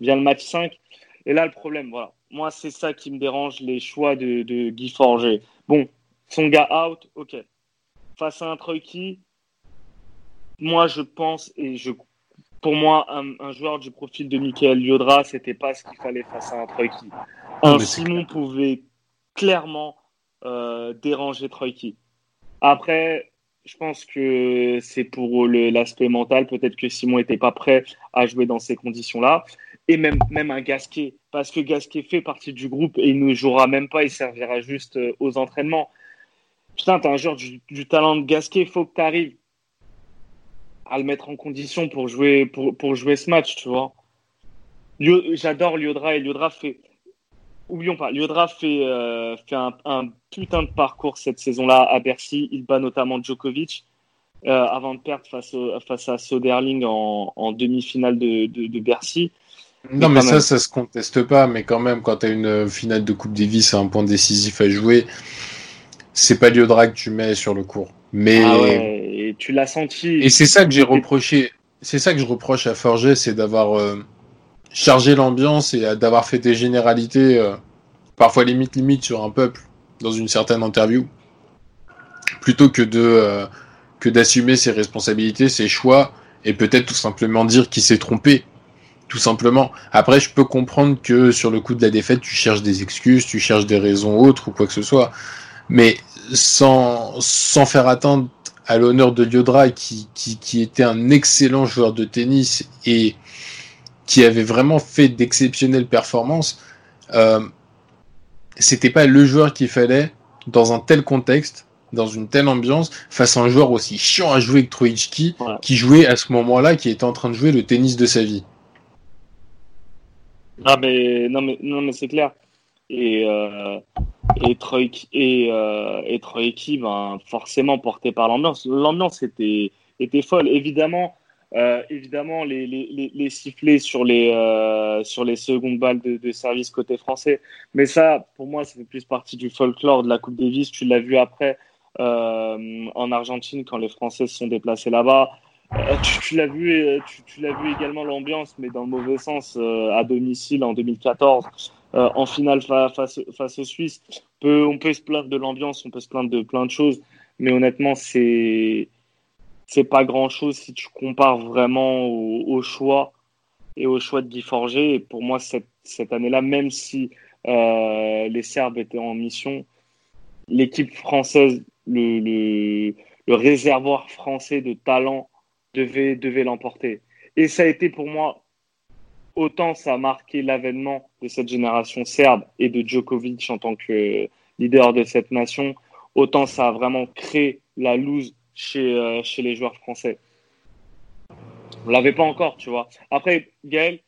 Vient le match 5. Et là, le problème, voilà. Moi, c'est ça qui me dérange, les choix de, de Guy Forger. Bon, son gars out, ok. Face à un Troïki, moi, je pense, et je, pour moi, un, joueur du profil de Michael Liodra, c'était pas ce qu'il fallait face à un Troïki. Un Simon pouvait clairement euh, déranger Troïki. Après, je pense que c'est pour l'aspect mental. Peut-être que Simon n'était pas prêt à jouer dans ces conditions-là. Et même, même un Gasquet, parce que Gasquet fait partie du groupe et il ne jouera même pas, il servira juste euh, aux entraînements. Putain, t'es un joueur du, talent de Gasquet, faut que tu arrives à le mettre en condition pour jouer, pour, pour jouer ce match, tu vois. J'adore Liodra et Liodra fait. Oublions pas, Liodra fait, euh, fait un, un, putain de parcours cette saison-là à Bercy. Il bat notamment Djokovic euh, avant de perdre face, face à Soderling en, en demi-finale de, de, de, Bercy. Non, mais, ça, ça se conteste pas. Mais quand même, quand tu as une finale de Coupe Davis à un point décisif à jouer, c'est pas Liodra que tu mets sur le court. Mais ah et tu l'as senti. Et c'est ça que j'ai reproché. C'est ça que je reproche à Forget, c'est d'avoir euh, chargé l'ambiance et d'avoir fait des généralités, euh, parfois limite limite sur un peuple dans une certaine interview, plutôt que de euh, que d'assumer ses responsabilités, ses choix et peut-être tout simplement dire qu'il s'est trompé. Tout simplement. Après, je peux comprendre que sur le coup de la défaite, tu cherches des excuses, tu cherches des raisons autres ou quoi que ce soit. Mais sans, sans faire attendre à l'honneur de Liodra, qui, qui, qui, était un excellent joueur de tennis et qui avait vraiment fait d'exceptionnelles performances, euh, c'était pas le joueur qu'il fallait dans un tel contexte, dans une telle ambiance, face à un joueur aussi chiant à jouer que Troïchki, qui jouait à ce moment-là, qui était en train de jouer le tennis de sa vie. Ah mais non mais non mais c'est clair. Et euh, et Troy et, euh, et ben, forcément porté par l'ambiance. L'ambiance était, était folle. Évidemment, euh, évidemment les, les, les, sifflets sur les, euh, sur les secondes balles de, service côté français. Mais ça, pour moi, ça fait plus partie du folklore de la Coupe Davis. Tu l'as vu après euh, en Argentine quand les Français se sont déplacés là-bas. Tu, l'as vu, tu, vu également l'ambiance, mais dans le mauvais sens, à domicile en 2014. Euh, en finale face, face aux Suisses. On peut se plaindre de l'ambiance, on peut se plaindre de plein de choses, mais honnêtement, c'est c'est pas grand chose si tu compares vraiment au, choix et au choix de Guy Forger. Et pour moi, cette, cette année-là, même si euh, les Serbes étaient en mission, l'équipe française, le, le, le, réservoir français de talent devait, devait l'emporter. Et ça a été pour moi autant ça a marqué l'avènement de cette génération serbe et de Djokovic en tant que leader de cette nation, autant ça a vraiment créé la loose chez, euh, chez les joueurs français. On l'avait pas encore, tu vois. Après, Gaël,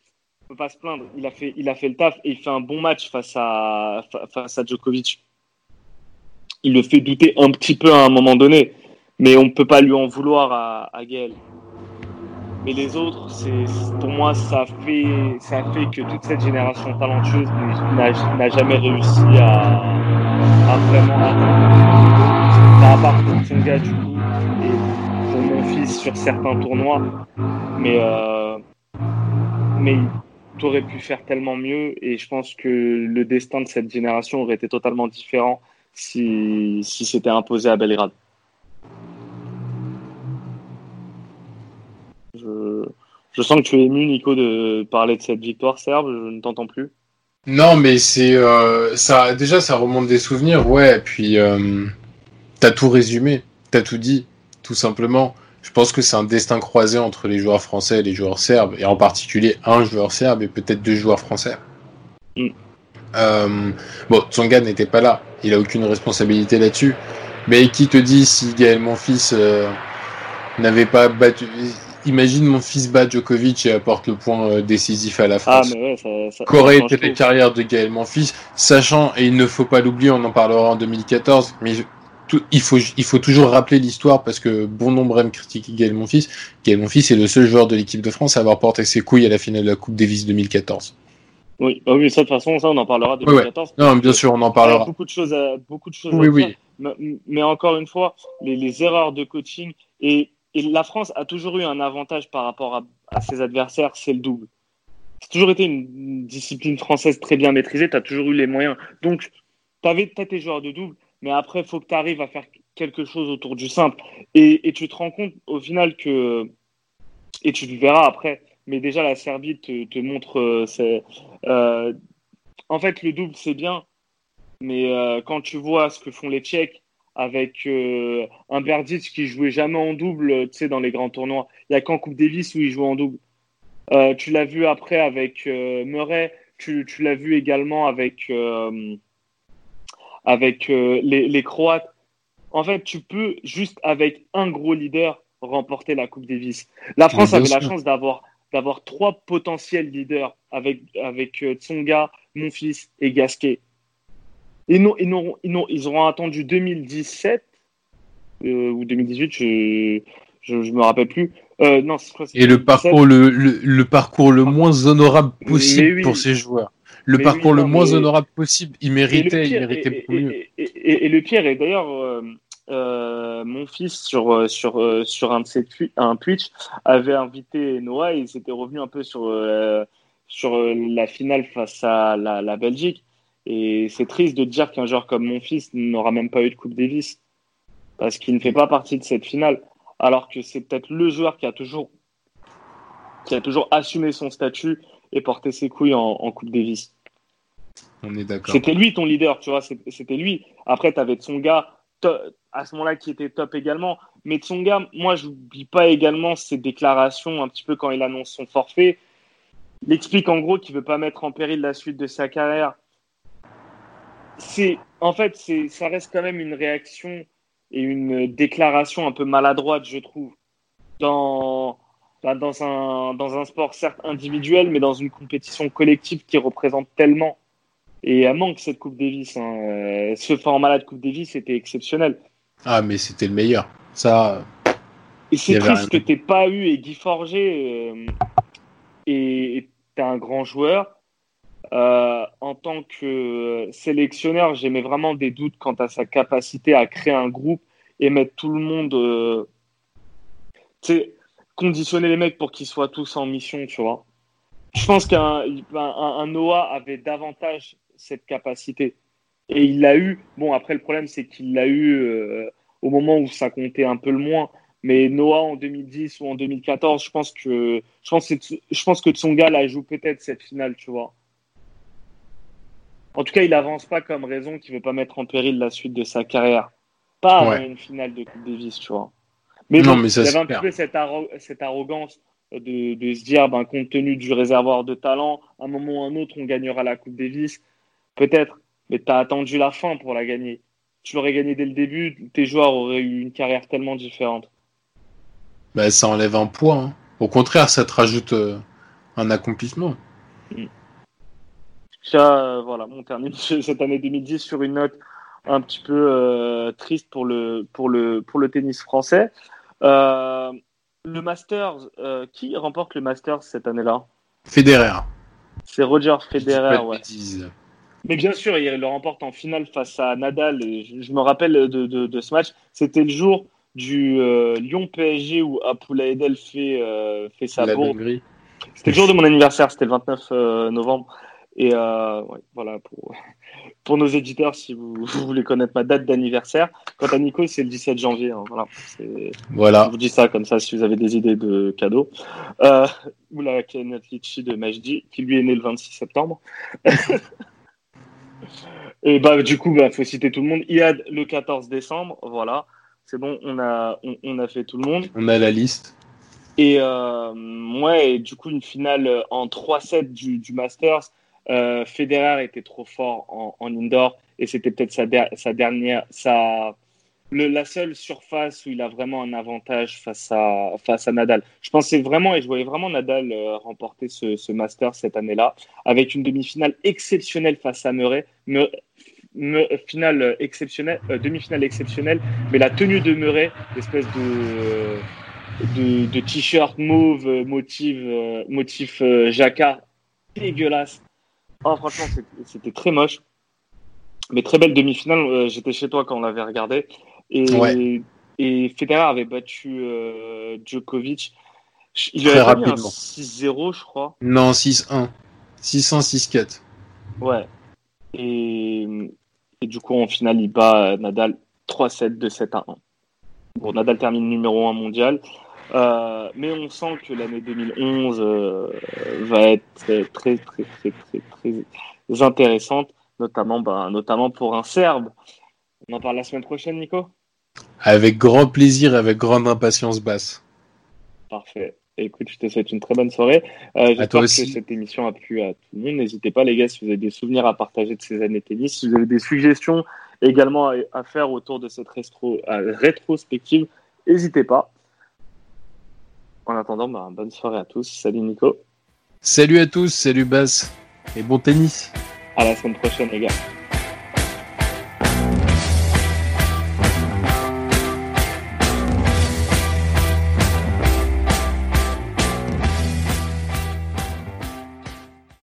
on peut pas se plaindre. Il a fait, il a fait le taf et il fait un bon match face à, face à Djokovic. Il le fait douter un petit peu à un moment donné, mais on ne peut pas lui en vouloir à, à Gaël. Mais les autres, c'est pour moi, ça fait, ça fait que toute cette génération talentueuse n'a jamais réussi à, à vraiment atteindre. À part pour Tsonga du coup et pour mon fils sur certains tournois, mais euh, mais tu aurais pu faire tellement mieux et je pense que le destin de cette génération aurait été totalement différent si si c'était imposé à Belgrade. Je, sens que tu es ému, Nico, de parler de cette victoire serbe. Je ne t'entends plus. Non, mais c'est euh, ça. Déjà, ça remonte des souvenirs, ouais. Puis, euh, t'as tout résumé, t'as tout dit, tout simplement. Je pense que c'est un destin croisé entre les joueurs français et les joueurs serbes, et en particulier un joueur serbe et peut-être deux joueurs français. Mm. Euh, bon, Tsonga n'était pas là, il a aucune responsabilité là-dessus. Mais qui te dit si Gaël Monfils euh, n'avait pas battu imagine mon fils bat Djokovic et apporte le point euh, décisif à la Ah, France. mais ouais, ça. ça Qu'aurait été la carrière de Gaël Monfils, sachant, et il ne faut pas l'oublier, on en parlera en 2014, mais tout- il, faut, il faut toujours rappeler l'histoire parce que bon nombre aiment critiquer Gaël Monfils. Gaël Monfils est le seul joueur de l'équipe de France à avoir porté ses couilles à la finale de la Coupe Davis 2014. Oui, ah oui, ça, de toute façon, ça, on en parlera de Ouais, ouais. 2014. Non, bien sûr, on en Il y a parlera. beaucoup de choses à, beaucoup de choses Oui, à oui. dire. Mais, mais encore une fois, les, les erreurs de coaching et, et la France a toujours eu un avantage par rapport à, à ses adversaires, c'est le double. C'est toujours été une, discipline française très bien maîtrisée, tu as toujours eu les moyens. Donc, tu avais tes joueurs de double, mais après, il faut que tu arrives à faire quelque chose autour du simple. Et, et tu te rends compte au final que, et tu le verras après, mais déjà la Serbie te, te montre, euh, euh, en fait, le double, c'est bien, mais euh, quand tu vois ce que font les Tchèques avec euh, un Berdic qui jouait jamais en double, tu sais, dans les grands tournois, il y a qu'en Coupe Davis où il joue en double. Euh, tu l'as vu après avec Murray, tu, tu l'as vu également avec, avec euh, les, les Croates. En fait, tu peux juste avec un gros leader remporter la Coupe Davis. La France avait la chance d'avoir d'avoir trois potentiels leaders avec avec euh, Tsonga, Monfils et Gasquet. Ils, n'ont- ils, n'auront- ils, ils auront attendu 2017 euh, ou 2018, je, je, je me rappelle plus. Euh, non, Et le 2017. parcours le, le, le parcours le moins honorable possible oui. pour ces joueurs. Le Mais parcours oui, le moins mais- honorable possible. Il méritait, il méritait et- beaucoup mieux. et- et- et- et le pire est d'ailleurs euh, euh, mon fils sur euh, sur sur un de ses twi- un Twitch avait invité Noah et il s'était revenu un peu sur euh, sur la finale face à la, la Belgique et c'est triste de dire qu'un joueur comme mon fils n'aura même pas eu de Coupe Davis parce qu'il ne fait pas partie de cette finale alors que c'est peut-être le joueur qui a toujours qui a toujours assumé son statut et porté ses couilles en, en Coupe Davis. On est d'accord. C'était lui ton leader, tu vois, c'était lui. Après, tu avais Tsonga à ce moment-là qui était top également. Mais Tsonga, moi, j'oublie pas également ses déclarations un petit peu quand il annonce son forfait. Il explique en gros qu'il veut pas mettre en péril la suite de sa carrière. C'est, en fait, c'est, ça reste quand même une réaction et une déclaration un peu maladroite, je trouve, dans, bah, dans un, dans un sport certes individuel, mais dans une compétition collective qui représente tellement. Et elle manque cette Coupe Davis. Hein. Euh, Ce format-là de Coupe Davis était exceptionnel. Ah, mais c'était le meilleur. Ça, Et c'est triste que t'aies pas eu et Guy Forger euh, et et t'es un grand joueur. Euh, en tant que sélectionneur, j'aimais vraiment des doutes quant à sa capacité à créer un groupe et mettre tout le monde, euh, tu sais, conditionner les mecs pour qu'ils soient tous en mission, tu vois. Je pense qu'un un, un Noah avait davantage cette capacité et il l'a eu. Bon, après le problème c'est qu'il l'a eu euh, au moment où ça comptait un peu le moins. Mais Noah en 2010 ou en 2014, je pense que je pense que, je pense que Tsonga la joue peut-être cette finale, tu vois. En tout cas, il avance pas comme raison qu'il veut pas mettre en péril la suite de sa carrière. Pas Ouais. une finale de Coupe Davis, tu vois. Mais Non, bon, mais ça, il y avait un clair. petit peu cette, arro- cette arrogance de, de se dire, ben, compte tenu du réservoir de talent, à un moment ou à un autre, on gagnera la Coupe Davis. Peut-être, mais tu as attendu la fin pour la gagner. Tu l'aurais gagné dès le début, tes joueurs auraient eu une carrière tellement différente. bah, ça enlève un poids. hein. Au contraire, ça te rajoute euh, un accomplissement. Ça, euh, voilà, on termine cette année 2010 sur une note un petit peu euh, triste pour le, pour, le, pour le tennis français. Euh, le Masters, euh, qui remporte le Masters cette année-là? Federer. C'est Roger Federer, de ouais. Mais bien sûr, il le remporte en finale face à Nadal. Et je, je me rappelle de, de, de ce match. C'était le jour du euh, Lyon PSG où Apoula Edel fait, euh, fait sa dinguerie. C'était le jour de mon anniversaire, c'était le 29 euh, novembre. Et euh, ouais, voilà, pour, pour nos éditeurs, si vous, vous voulez connaître ma date d'anniversaire. Quant à Nico, c'est le 17 janvier. hein, voilà, c'est- je Voilà. vous dis ça comme ça si vous avez des idées de cadeaux. Euh, ou la de Majdi, qui lui est né le 26 septembre. Et bah, du coup, bah, faut citer tout le monde. Iad le 14 décembre, voilà. C'est bon, on a, on, on a fait tout le monde. On a la liste. Et euh, ouais, et du coup, une finale en 3-7 du, du Masters. Euh, Federer était trop fort en, indoor et c'était peut-être sa, der- sa dernière, sa, la seule surface où il a vraiment un avantage face à, face à Nadal. Je pensais vraiment, et je voyais vraiment Nadal euh, remporter ce, Master cette année-là, avec une demi-finale exceptionnelle face à Murray. Me, finale exceptionnelle, euh, demi-finale exceptionnelle, mais la tenue de Murray, l'espèce de, de, de t-shirt mauve, euh, motif, euh, motif euh, jacquard, dégueulasse. Oh, franchement, c'était très moche. Mais très belle demi-finale. Euh, J'étais chez toi quand on l'avait regardé. Et, Ouais. et Federer avait battu euh, Djokovic. Il Très avait rapidement. 6-0, je crois. Non, 6-1. 6-1, 6-4. Ouais. Et, et du coup, en finale, il bat euh, Nadal 3-7, 2-7 à 1. Bon, Nadal termine numéro 1 mondial. Euh, mais on sent que l'année 2011 euh, va être très, très, très, très, très, très intéressante, notamment, ben, notamment pour un Serbe. On en parle la semaine prochaine, Nico? Avec grand plaisir et avec grande impatience basse. Parfait. Écoute, je te souhaite une très bonne soirée. Euh, J'espère que cette émission a plu à tout le monde. N'hésitez pas, les gars, si vous avez des souvenirs à partager de ces années tennis, si vous avez des suggestions également à, à faire autour de cette rétro, rétrospective, n'hésitez pas. En attendant, bah, bonne soirée à tous. Salut Nico. Salut à tous, salut basse. Et bon tennis. À la semaine prochaine, les gars.